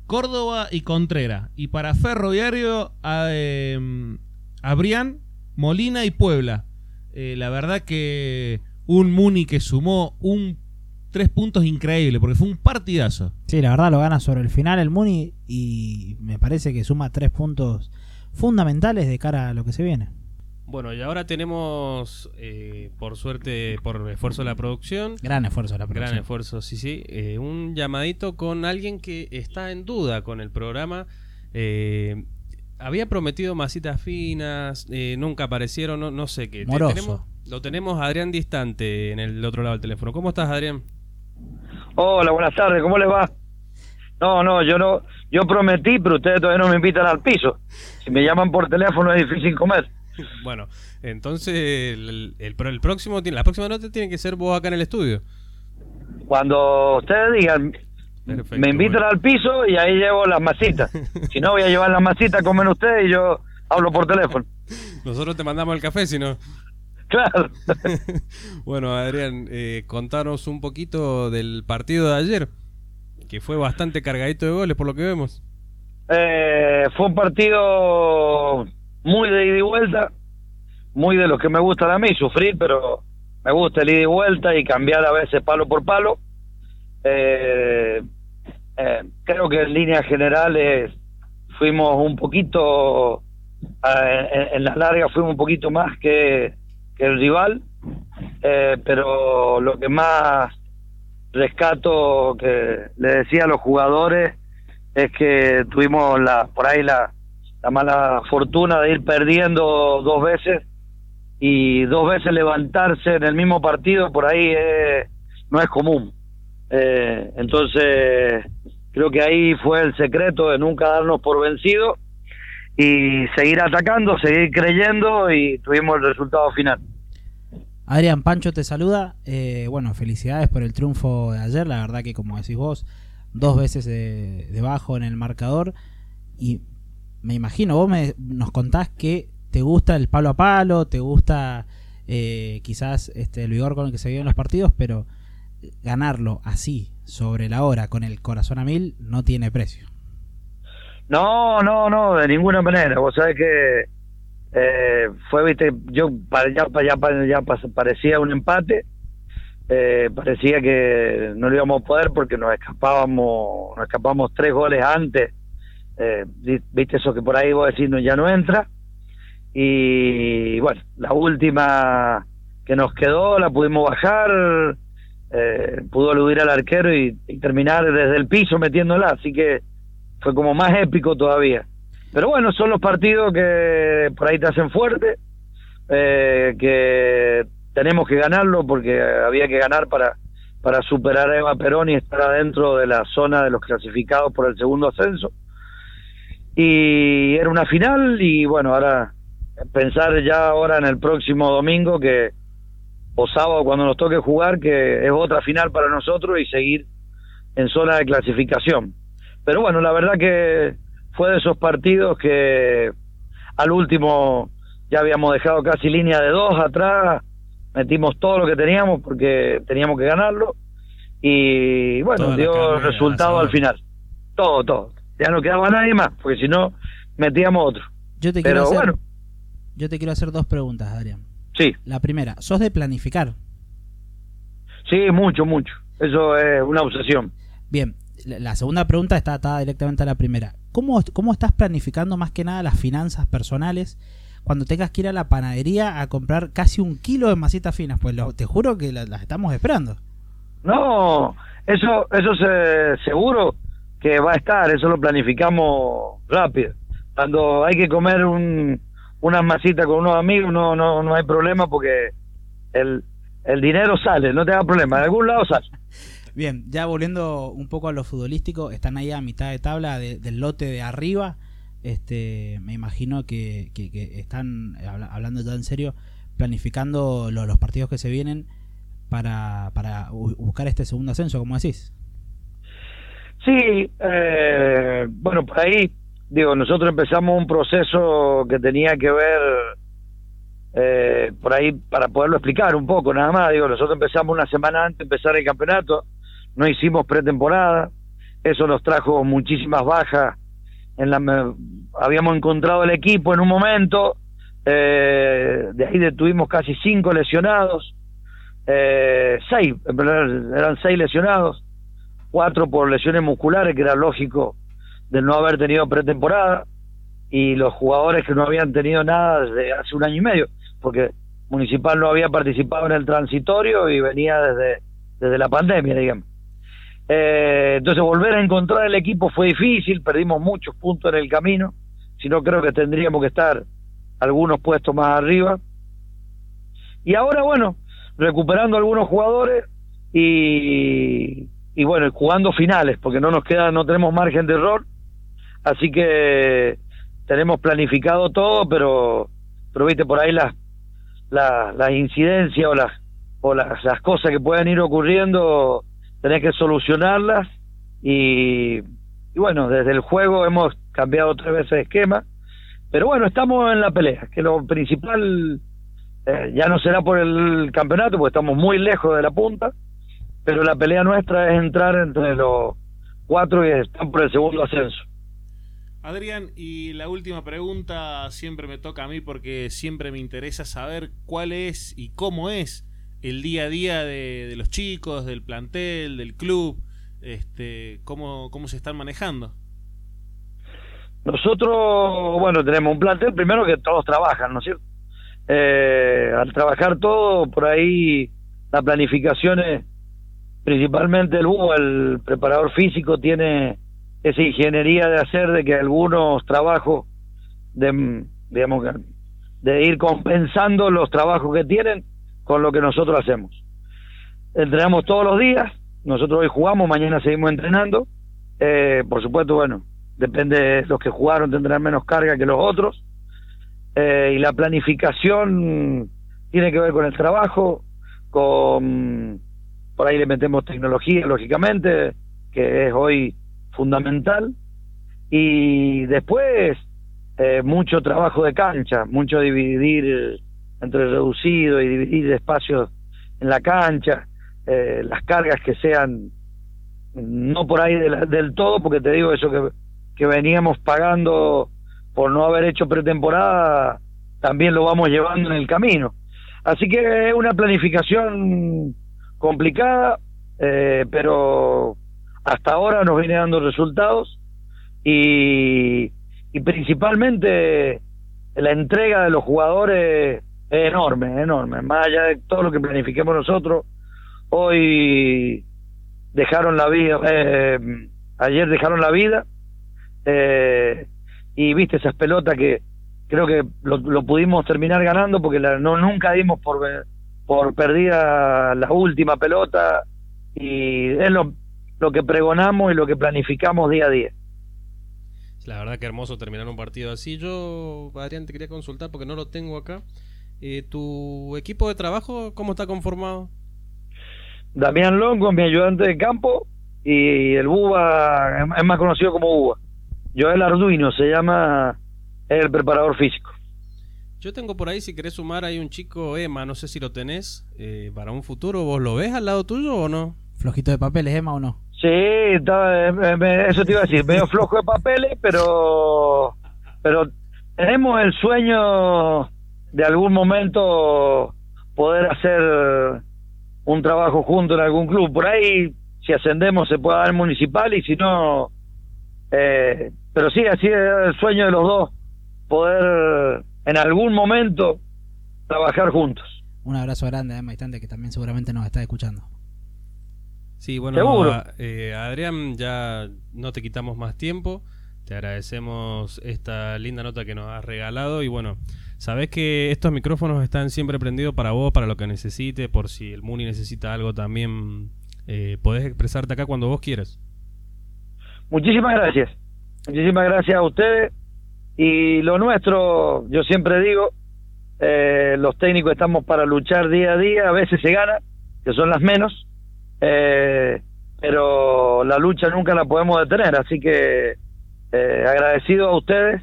Córdoba y Contrera. Y para Ferroviario, eh, Abrián, Molina y Puebla. Eh, la verdad que un Muni que sumó un tres puntos increíble, porque fue un partidazo. Sí, la verdad lo gana sobre el final el Muni y me parece que suma tres puntos fundamentales de cara a lo que se viene. Bueno, y ahora tenemos, eh, por suerte, por esfuerzo de la producción, Gran esfuerzo de la gran producción. esfuerzo, sí, sí, eh, un llamadito con alguien que está en duda con el programa. Eh, había prometido masitas finas, eh, nunca aparecieron, no, no sé qué. Moroso. tenemos- lo tenemos a Adrián Distante en el otro lado del teléfono. ¿Cómo estás, Adrián? Hola, buenas tardes, ¿cómo les va? No, no, yo no, yo prometí, pero ustedes todavía no me invitan al piso. Si me llaman por teléfono es difícil comer. Bueno, entonces el, el, el próximo, tiene- la próxima nota tiene que ser vos acá en el estudio. Cuando ustedes digan, Perfecto, me invitan bueno. al piso y ahí llevo las masitas. si no, voy a llevar las masitas, comen ustedes y yo hablo por teléfono. Nosotros te mandamos el café, si no. Claro. Bueno, Adrián, eh, contanos un poquito del partido de ayer, que fue bastante cargadito de goles por lo que vemos. Eh, fue un partido muy de ida y vuelta, muy de los que me gustan a mí, sufrir, pero me gusta el ida y vuelta y cambiar a veces palo por palo. Eh, eh, creo que en líneas generales fuimos un poquito, eh, en, en las largas fuimos un poquito más que, que el rival, eh, pero lo que más rescato que le decía a los jugadores es que tuvimos la por ahí la, la mala fortuna de ir perdiendo dos veces y dos veces levantarse en el mismo partido por ahí eh, no es común Eh, entonces creo que ahí fue el secreto de nunca darnos por vencido y seguir atacando seguir creyendo y tuvimos el resultado final Adrián Pancho te saluda. Eh, bueno, felicidades por el triunfo de ayer. La verdad que, como decís vos, dos veces de- debajo en el marcador. Y me imagino, vos me, nos contás que te gusta el palo a palo, te gusta eh, quizás este, el vigor con el que se viven los partidos, pero ganarlo así, sobre la hora, con el corazón a mil, no tiene precio. No, no, no, de ninguna manera. Vos sabés que eh, fue, viste, yo para ya, ya, parecía un empate. Eh, parecía que no lo íbamos a poder porque nos escapábamos, nos escapamos tres goles antes. Eh, viste eso que por ahí vos decís no, ya no entra. Y bueno, la última que nos quedó la pudimos bajar eh, pudo eludir al arquero y, y terminar desde el piso metiéndola, así que fue como más épico todavía. Pero bueno, son los partidos que por ahí te hacen fuerte, eh, que tenemos que ganarlo porque había que ganar para, para superar a Eva Perón y estar adentro de la zona de los clasificados por el segundo ascenso. Y era una final y bueno, ahora pensar ya ahora en el próximo domingo que o sábado cuando nos toque jugar que es otra final para nosotros y seguir en zona de clasificación. Pero bueno, la verdad que fue de esos partidos que al último ya habíamos dejado casi línea de dos atrás, metimos todo lo que teníamos porque teníamos que ganarlo y bueno, Toda dio resultado al final. Todo, todo. Ya no quedaba nadie más, porque si no, metíamos otro. Yo te quiero Pero hacer, bueno, yo te quiero hacer dos preguntas, Adrián. sí, La primera, ¿sos de planificar? sí, mucho, mucho. Eso es una obsesión. Bien, la segunda pregunta está atada directamente a la primera. ¿Cómo, ¿Cómo estás planificando más que nada las finanzas personales cuando tengas que ir a la panadería a comprar casi un kilo de masitas finas? Pues lo- te juro que la- las estamos esperando. No, eso, eso se, seguro que va a estar, eso lo planificamos rápido. Cuando hay que comer un, una masita con unos amigos, no, no, no hay problema porque el, el dinero sale, no te da problema, de algún lado sale. Bien, ya volviendo un poco a lo futbolístico, están ahí a mitad de tabla de- del lote de arriba. Este, me imagino que, que- están, habla- hablando ya en serio, planificando lo- los partidos que se vienen para, para bu- buscar este segundo ascenso, como decís. Sí, eh, bueno, por ahí, digo, nosotros empezamos un proceso que tenía que ver, eh, por ahí, para poderlo explicar un poco, nada más, digo, nosotros empezamos una semana antes de empezar el campeonato, no hicimos pretemporada, eso nos trajo muchísimas bajas, en la, habíamos encontrado el equipo en un momento, eh, de ahí tuvimos casi cinco lesionados, eh, seis, eran seis lesionados, cuatro por lesiones musculares, que era lógico de no haber tenido pretemporada, y los jugadores que no habían tenido nada desde hace un año y medio, porque Municipal no había participado en el transitorio y venía desde, desde la pandemia, digamos. Eh, entonces volver a encontrar el equipo fue difícil, perdimos muchos puntos en el camino, si no creo que tendríamos que estar algunos puestos más arriba. Y ahora, bueno, recuperando algunos jugadores y, y bueno, jugando finales, porque no nos queda, no tenemos margen de error, así que tenemos planificado todo, pero, pero viste por ahí las, las, las incidencias o las, o las, las cosas que pueden ir ocurriendo, tenés que solucionarlas. Y, y bueno, desde el juego hemos cambiado tres veces de esquema, pero bueno, estamos en la pelea, que lo principal eh, ya no será por el campeonato, porque estamos muy lejos de la punta, pero la pelea nuestra es entrar entre los cuatro que están por el segundo ascenso. Adrián, y la última pregunta siempre me toca a mí porque siempre me interesa saber cuál es y cómo es el día a día de, de los chicos, del plantel, del club, este, cómo, cómo se están manejando. Nosotros, bueno, tenemos un plantel primero que todos trabajan, ¿no es cierto? Eh, al trabajar todo, por ahí la planificación es principalmente el Hugo, el preparador físico, tiene esa ingeniería de hacer de que algunos trabajos, de, digamos, de ir compensando los trabajos que tienen con lo que nosotros hacemos. Entrenamos todos los días, nosotros hoy jugamos, mañana seguimos entrenando. Eh, por supuesto, bueno, depende, los que jugaron tendrán menos carga que los otros. Eh, y la planificación tiene que ver con el trabajo, con por ahí le metemos tecnología, lógicamente, que es hoy fundamental. Y después, eh, mucho trabajo de cancha, mucho dividir entre reducido y dividir espacios en la cancha, eh, las cargas que sean no por ahí de la- del todo, porque te digo eso que, que veníamos pagando por no haber hecho pretemporada, también lo vamos llevando en el camino. Así que es una planificación complicada, eh, pero hasta ahora nos viene dando resultados y, y principalmente la entrega de los jugadores es enorme, enorme. Más allá de todo lo que planifiquemos nosotros, hoy dejaron la vida, eh, ayer dejaron la vida, eh, y viste esas pelotas que creo que lo, pudimos terminar ganando porque la- no nunca dimos por por perdida la última pelota y es lo, lo que pregonamos y lo que planificamos día a día. La verdad que hermoso terminar un partido así. Yo, Adrián, te quería consultar porque no lo tengo acá. Eh, ¿Tu equipo de trabajo cómo está conformado? Damián Longo, mi ayudante de campo, y el Buba es- más conocido como Buba. Joel Arduino se llama es el preparador físico. Yo tengo por ahí, si querés sumar, hay un chico Emma, no sé si lo tenés eh, para un futuro. ¿Vos lo ves al lado tuyo o no? Flojito de papeles, Emma, o no? Sí, estaba- eh, me- eso te iba a decir, medio flojo de papeles, pero pero tenemos el sueño de algún momento poder hacer un trabajo junto en algún club. Por ahí, si ascendemos, se puede dar municipal y si no... eh, pero sí, así es el sueño de los dos, poder en algún momento trabajar juntos. Un abrazo grande a Emma Instante, que también seguramente nos está escuchando. Sí, bueno, a- eh, Adrián, ya no te quitamos más tiempo. Te agradecemos esta linda nota que nos has regalado. Y bueno, sabes que estos micrófonos están siempre prendidos para vos, para lo que necesites. Por si el Muni necesita algo también, eh, podés expresarte acá cuando vos quieras. Muchísimas gracias. Muchísimas gracias a ustedes. Y lo nuestro, yo siempre digo, eh, los técnicos estamos para luchar día a día, a veces se gana, que son las menos, eh, pero la lucha nunca la podemos detener, así que eh, agradecido a ustedes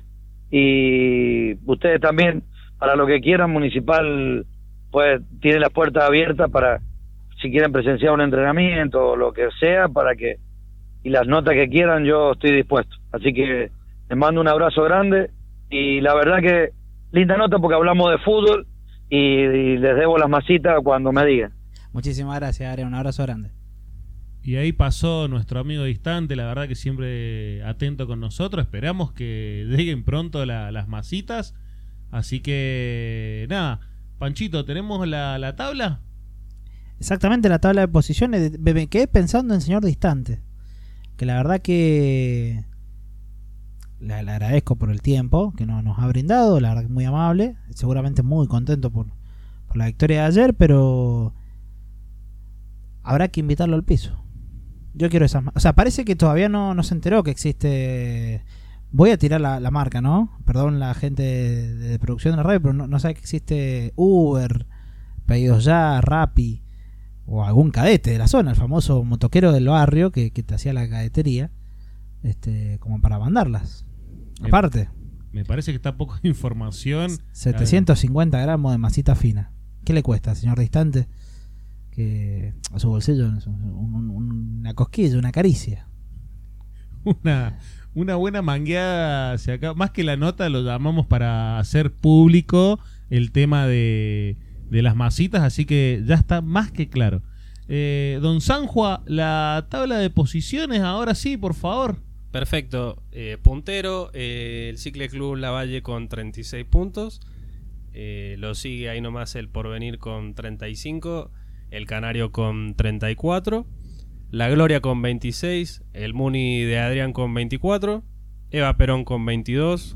y ustedes también, para lo que quieran, Municipal pues tiene las puertas abiertas para si quieren presenciar un entrenamiento o lo que sea, para que y las notas que quieran yo estoy dispuesto. Así que les mando un abrazo grande y la verdad que linda nota porque hablamos de fútbol y, y les debo las masitas cuando me digan. Muchísimas gracias, Adrián. Un abrazo grande. Y ahí pasó nuestro amigo distante, la verdad que siempre atento con nosotros. Esperamos que lleguen pronto la- las masitas. Así que nada, Panchito, ¿tenemos la, la tabla? Exactamente la tabla de posiciones. Me me quedé pensando en señor Distante. Que la verdad que le, agradezco por el tiempo que no- nos ha brindado. La verdad que muy amable. Seguramente muy contento por, la victoria de ayer. Pero habrá que invitarlo al piso. Yo quiero esas... O sea, parece que todavía no, no se enteró que existe... Voy a tirar la, la marca, ¿no? Perdón la gente de, de producción de la radio, pero no, no sabe que existe Uber, Pedidos Ya, Rappi o algún cadete de la zona, el famoso motoquero del barrio que, que te hacía la cadetería, este, como para mandarlas. Aparte, Me parece que está poco de información. 750 gramos de masita fina. ¿Qué le cuesta, señor Distante? Que a su bolsillo un- una cosquilla, una caricia. Una, una buena mangueada hacia acá. Más que la nota, lo llamamos para hacer público el tema de, de las masitas, así que ya está más que claro. Eh, don Sanjua, la tabla de posiciones, ahora sí, por favor. Perfecto. Eh, puntero, eh, el Cicle Club Lavalle con 36 puntos. Eh, lo sigue ahí nomás el Porvenir con 35. El Canario con 34. La Gloria con 26. El Muni de Adrián con 24. Eva Perón con 22.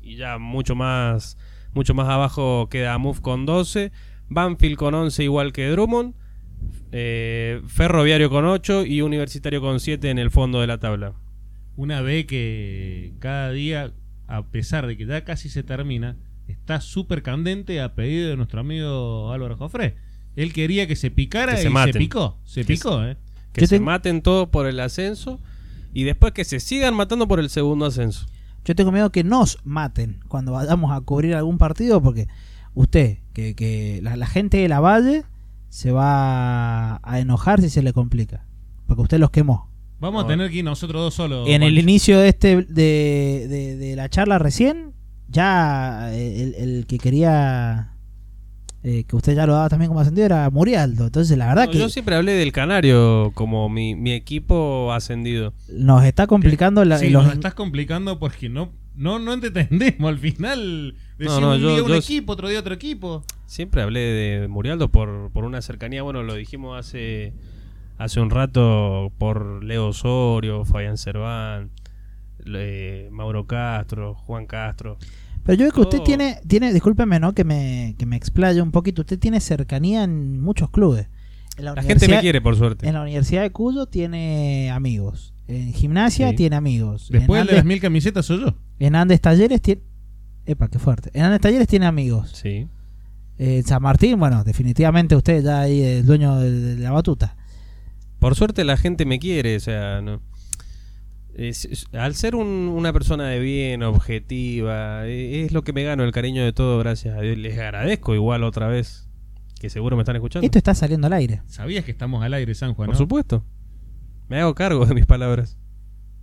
Y ya mucho más, mucho más abajo queda Move con 12. Banfield con 11 igual que Drummond. Eh, Ferroviario con 8 y Universitario con 7 en el fondo de la tabla. Una B que cada día, a pesar de que ya casi se termina, está súper candente a pedido de nuestro amigo Álvaro Jofré. Él quería que se picara Que y se se picó. Se Que picó, ¿eh? Que Yo se tengo- maten todos por el ascenso y después que se sigan matando por el segundo ascenso. Yo tengo miedo que nos maten cuando vayamos a cubrir algún partido porque usted, que, que la, la gente de la Valle se va a enojar si se le complica. Porque usted los quemó. Vamos a tener que ir nosotros dos solos. En el inicio de este de, de- de la charla recién, ya eh, el, el que quería eh, que usted ya lo daba también como ascendido era Murialdo. Entonces la verdad No, que Yo siempre hablé del Canario como mi, mi equipo ascendido. nos está complicando la, Sí, los nos estás complicando porque no, no, no entendemos. Al final decimos no, un yo- día un yo- equipo, otro día otro equipo. Siempre hablé de Murialdo por, por una cercanía, bueno, lo dijimos hace hace un rato por Leo Osorio, Fabián Cerván, eh, Mauro Castro, Juan Castro. Pero yo veo que usted tiene, tiene, discúlpeme, ¿no? Que me, que me explaye un poquito. Usted tiene cercanía en muchos clubes. En La gente me universidad- quiere, por suerte. En la Universidad de Cuyo tiene amigos. En gimnasia Sí. tiene amigos. Después de las mil camisetas soy yo. en Andes Talleres tiene... Epa, qué fuerte. En Andes Talleres tiene amigos. Sí. En San Martín, bueno, definitivamente usted ya ahí es dueño de, de la batuta. Por suerte la gente me quiere, o sea, no. Es- es- al ser un- una persona de bien, objetiva, eh, es lo que me gano el cariño de todo, gracias a Dios. Les agradezco igual otra vez, que seguro me están escuchando. Esto está saliendo al aire. Sabías que estamos al aire, San Juan, Por ¿no? supuesto. Me hago cargo de mis palabras.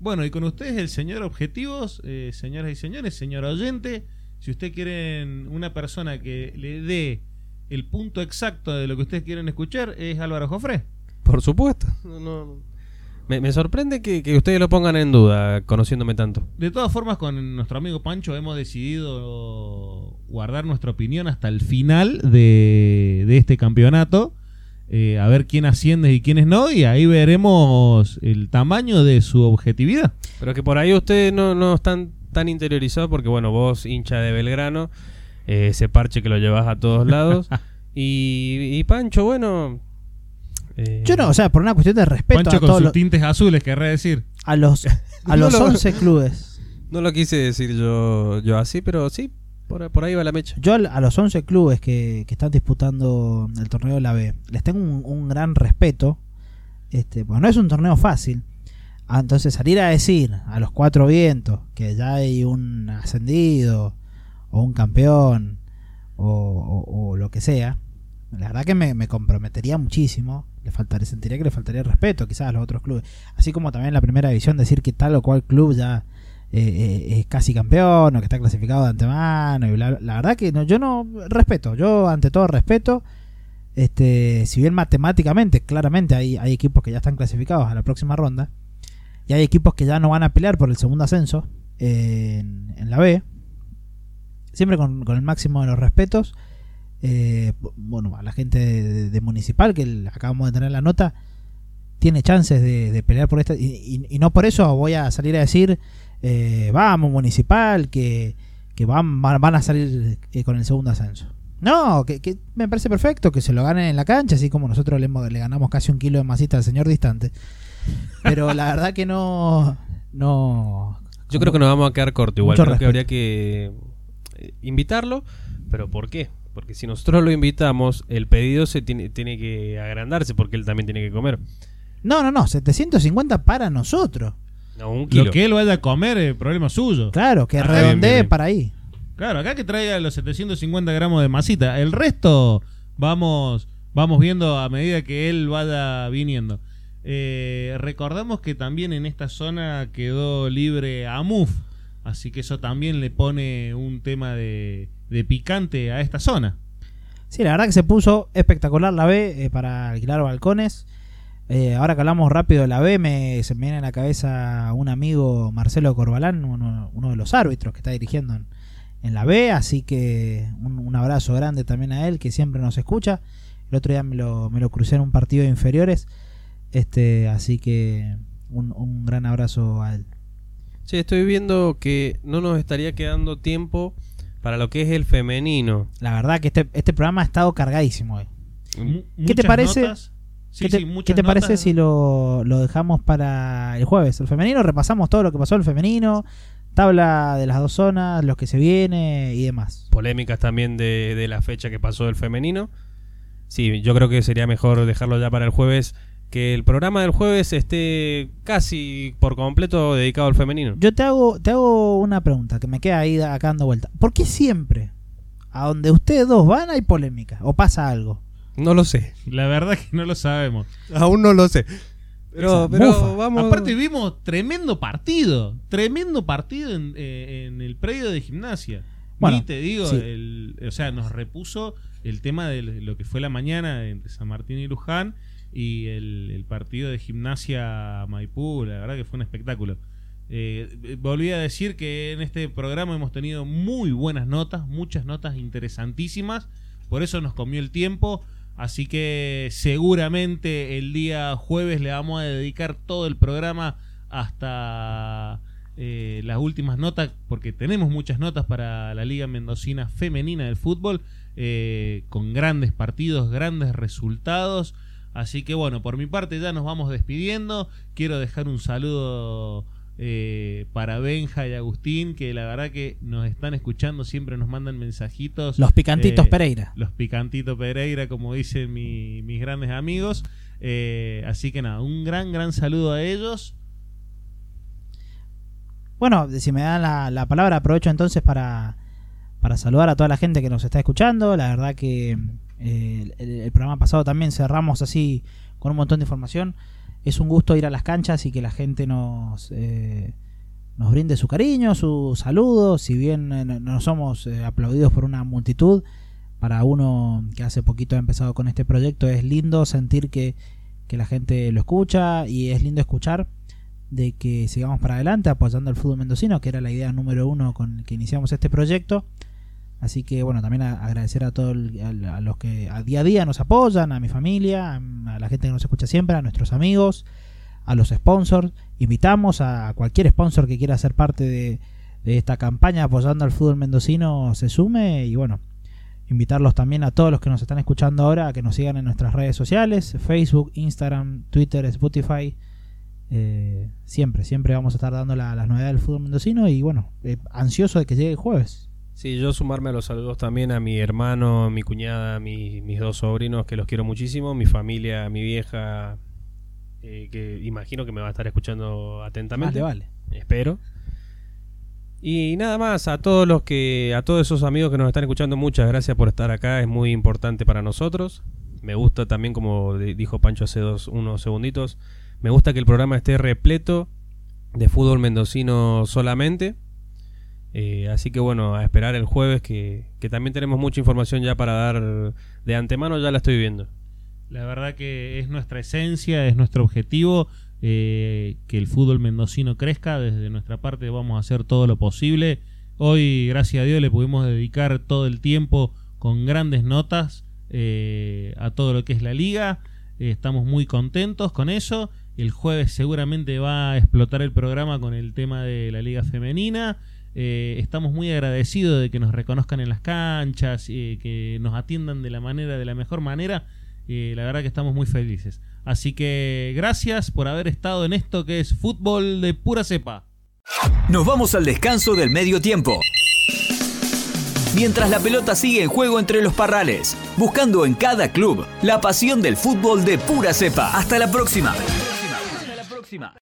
Bueno, y con ustedes el señor Objetivos, eh, señoras y señores, señor oyente, si ustedes quieren una persona que le dé el punto exacto de lo que ustedes quieren escuchar, es Álvaro Jofré. Por supuesto. No, no. Me, me sorprende que, que ustedes lo pongan en duda, conociéndome tanto. De todas formas, con nuestro amigo Pancho hemos decidido guardar nuestra opinión hasta el final de, de este campeonato. eh, a ver quién asciende y quiénes no, y ahí veremos el tamaño de su objetividad. Pero que por ahí ustedes no, no están tan interiorizados porque, bueno, vos, hincha de Belgrano, eh, ese parche que lo llevas a todos lados. y, y Pancho, bueno... eh, Yo no, o sea, por una cuestión de respeto Pancho a con todos sus los, tintes azules, querré decir. a los, a No los lo- 11 clubes. No lo quise decir yo, yo así, pero sí, por, por ahí va la mecha. Yo al- a los 11 clubes que, que están disputando el torneo de la B, les tengo un, un gran respeto. Este, pues no es un torneo fácil. Ah, Entonces salir a decir a los cuatro vientos que ya hay un ascendido o un campeón o, o- o lo que sea, la verdad que me, me comprometería muchísimo. Le faltaría, sentiría que le faltaría respeto quizás a los otros clubes. Así como también en la primera división decir que tal o cual club ya eh, eh, es casi campeón o que está clasificado de antemano. Y bla. La verdad que no, yo no respeto. Yo ante todo respeto. Este, si bien matemáticamente, claramente hay, hay equipos que ya están clasificados a la próxima ronda. Y hay equipos que ya no van a pelear por el segundo ascenso en, la B. Siempre con el máximo de los respetos. Eh, bueno, a la gente de, de Municipal, que el- acabamos de tener la nota, tiene chances de, de pelear por esta. Y, y- y no por eso voy a salir a decir, eh, vamos, Municipal, que, que van, van, a salir eh, con el segundo ascenso. No, que, que me parece perfecto que se lo ganen en la cancha, así como nosotros le, le ganamos casi un kilo de masita al señor distante. Pero la verdad que no. no Yo creo que nos vamos a quedar corto igual. Creo que habría que eh, invitarlo. ¿Pero por qué? Porque si nosotros lo invitamos, el pedido se tiene, tiene que agrandarse porque él también tiene que comer. No, no, no, 750 para nosotros. No, un kilo. Lo que él vaya a comer es problema suyo. Claro, que Ah, redondee bien, bien. para ahí. Claro, acá que traiga los 750 gramos de masita. El resto vamos, vamos viendo a medida que él vaya viniendo. Eh, recordamos que también en esta zona quedó libre Amuf. Así que eso también le pone un tema de, de picante a esta zona. Sí, la verdad que se puso espectacular la B eh, para alquilar balcones. Eh, ahora que hablamos rápido de la B, me, se me viene a la cabeza un amigo, Marcelo Corbalán, uno, uno de los árbitros que está dirigiendo en, en la B. Así que un, un abrazo grande también a él, que siempre nos escucha. El otro día me lo, me lo crucé en un partido de inferiores. Este, así que un, un gran abrazo a él. Sí, estoy viendo que no nos estaría quedando tiempo para lo que es el femenino. La verdad que este, este programa ha estado cargadísimo hoy. Mu- ¿Qué te parece? notas. Sí, ¿Qué te, sí, muchas qué te parece si lo, lo dejamos para el jueves? El femenino, repasamos todo lo que pasó el femenino, tabla de las dos zonas, lo que se viene y demás. Polémicas también de, de la fecha que pasó del femenino. Sí, yo creo que sería mejor dejarlo ya para el jueves. Que el programa del jueves esté casi por completo dedicado al femenino. Yo te hago, te hago una pregunta que me queda ahí acá dando vuelta. ¿Por qué siempre a donde ustedes dos van hay polémica o pasa algo? No lo sé. La verdad que no lo sabemos. Aún no lo sé. Pero, vamos. Aparte vimos tremendo partido, tremendo partido en, eh, en el predio de gimnasia. Bueno, Ni te digo, sí. el- o sea, nos repuso el tema de lo que fue la mañana entre San Martín y Luján y el, partido de gimnasia Maipú, la verdad que fue un espectáculo. Eh, volví a decir que en este programa hemos tenido muy buenas notas, muchas notas interesantísimas, por eso nos comió el tiempo. Así que seguramente el día jueves le vamos a dedicar todo el programa hasta eh, las últimas notas, porque tenemos muchas notas para la Liga Mendocina Femenina del Fútbol, eh, con grandes partidos, grandes resultados. Así que bueno, por mi parte ya nos vamos despidiendo. Quiero dejar un saludo eh, para Benja y Agustín, que la verdad que nos están escuchando, siempre nos mandan mensajitos. Los picantitos Eh, Pereira. Los picantitos Pereira, como dicen mi- mis grandes amigos. Eh, así que nada, un gran, gran saludo a ellos. Bueno, si me dan la, la palabra, aprovecho entonces para, para saludar a toda la gente que nos está escuchando. La verdad que el, el programa pasado también cerramos así con un montón de información. Es un gusto ir a las canchas y que la gente nos, eh, nos brinde su cariño, su saludo. Si bien eh, no- no somos eh, aplaudidos por una multitud, para uno que hace poquito ha empezado con este proyecto es lindo sentir que, que la gente lo escucha y es lindo escuchar de que sigamos para adelante apoyando al fútbol mendocino, que era la idea número uno con que iniciamos este proyecto. Así que bueno, también a- agradecer a todos a, los que a día a día nos apoyan, a mi familia, a la gente que nos escucha siempre, a nuestros amigos, a los sponsors. Invitamos a cualquier sponsor que quiera ser parte de, de esta campaña apoyando al fútbol mendocino se sume y bueno, invitarlos también a todos los que nos están escuchando ahora a que nos sigan en nuestras redes sociales, Facebook, Instagram, Twitter, Spotify. Eh, siempre, siempre vamos a estar dando la- las novedades del fútbol mendocino y bueno, eh, ansioso de que llegue el jueves. Sí, yo sumarme a los saludos también a mi hermano, mi cuñada, mi- mis dos sobrinos, que los quiero muchísimo, mi familia, mi vieja, eh, que imagino que me va a estar escuchando atentamente. Vale, Espero. Y nada más, a todos los que, a todos esos amigos que nos están escuchando, muchas gracias por estar acá, es muy importante para nosotros. Me gusta también, como di- dijo Pancho hace dos, unos segunditos, me gusta que el programa esté repleto de fútbol mendocino solamente. Eh, así que bueno, a esperar el jueves que, que también tenemos mucha información ya para dar de antemano, ya la estoy viendo. La verdad que es nuestra esencia, es nuestro objetivo eh, que el fútbol mendocino crezca. Desde nuestra parte vamos a hacer todo lo posible. Hoy, gracias a Dios, le pudimos dedicar todo el tiempo con grandes notas eh, a todo lo que es la liga. Estamos muy contentos con eso. El jueves seguramente va a explotar el programa con el tema de la liga femenina. Eh, estamos muy agradecidos de que nos reconozcan en las canchas, eh, que nos atiendan de la manera, de la mejor manera. Eh, la verdad que estamos muy felices. Así que gracias por haber estado en esto que es fútbol de pura cepa. Nos vamos al descanso del medio tiempo. Mientras la pelota sigue en juego entre los parrales, buscando en cada club la pasión del fútbol de pura cepa. Hasta la próxima. Hasta la próxima.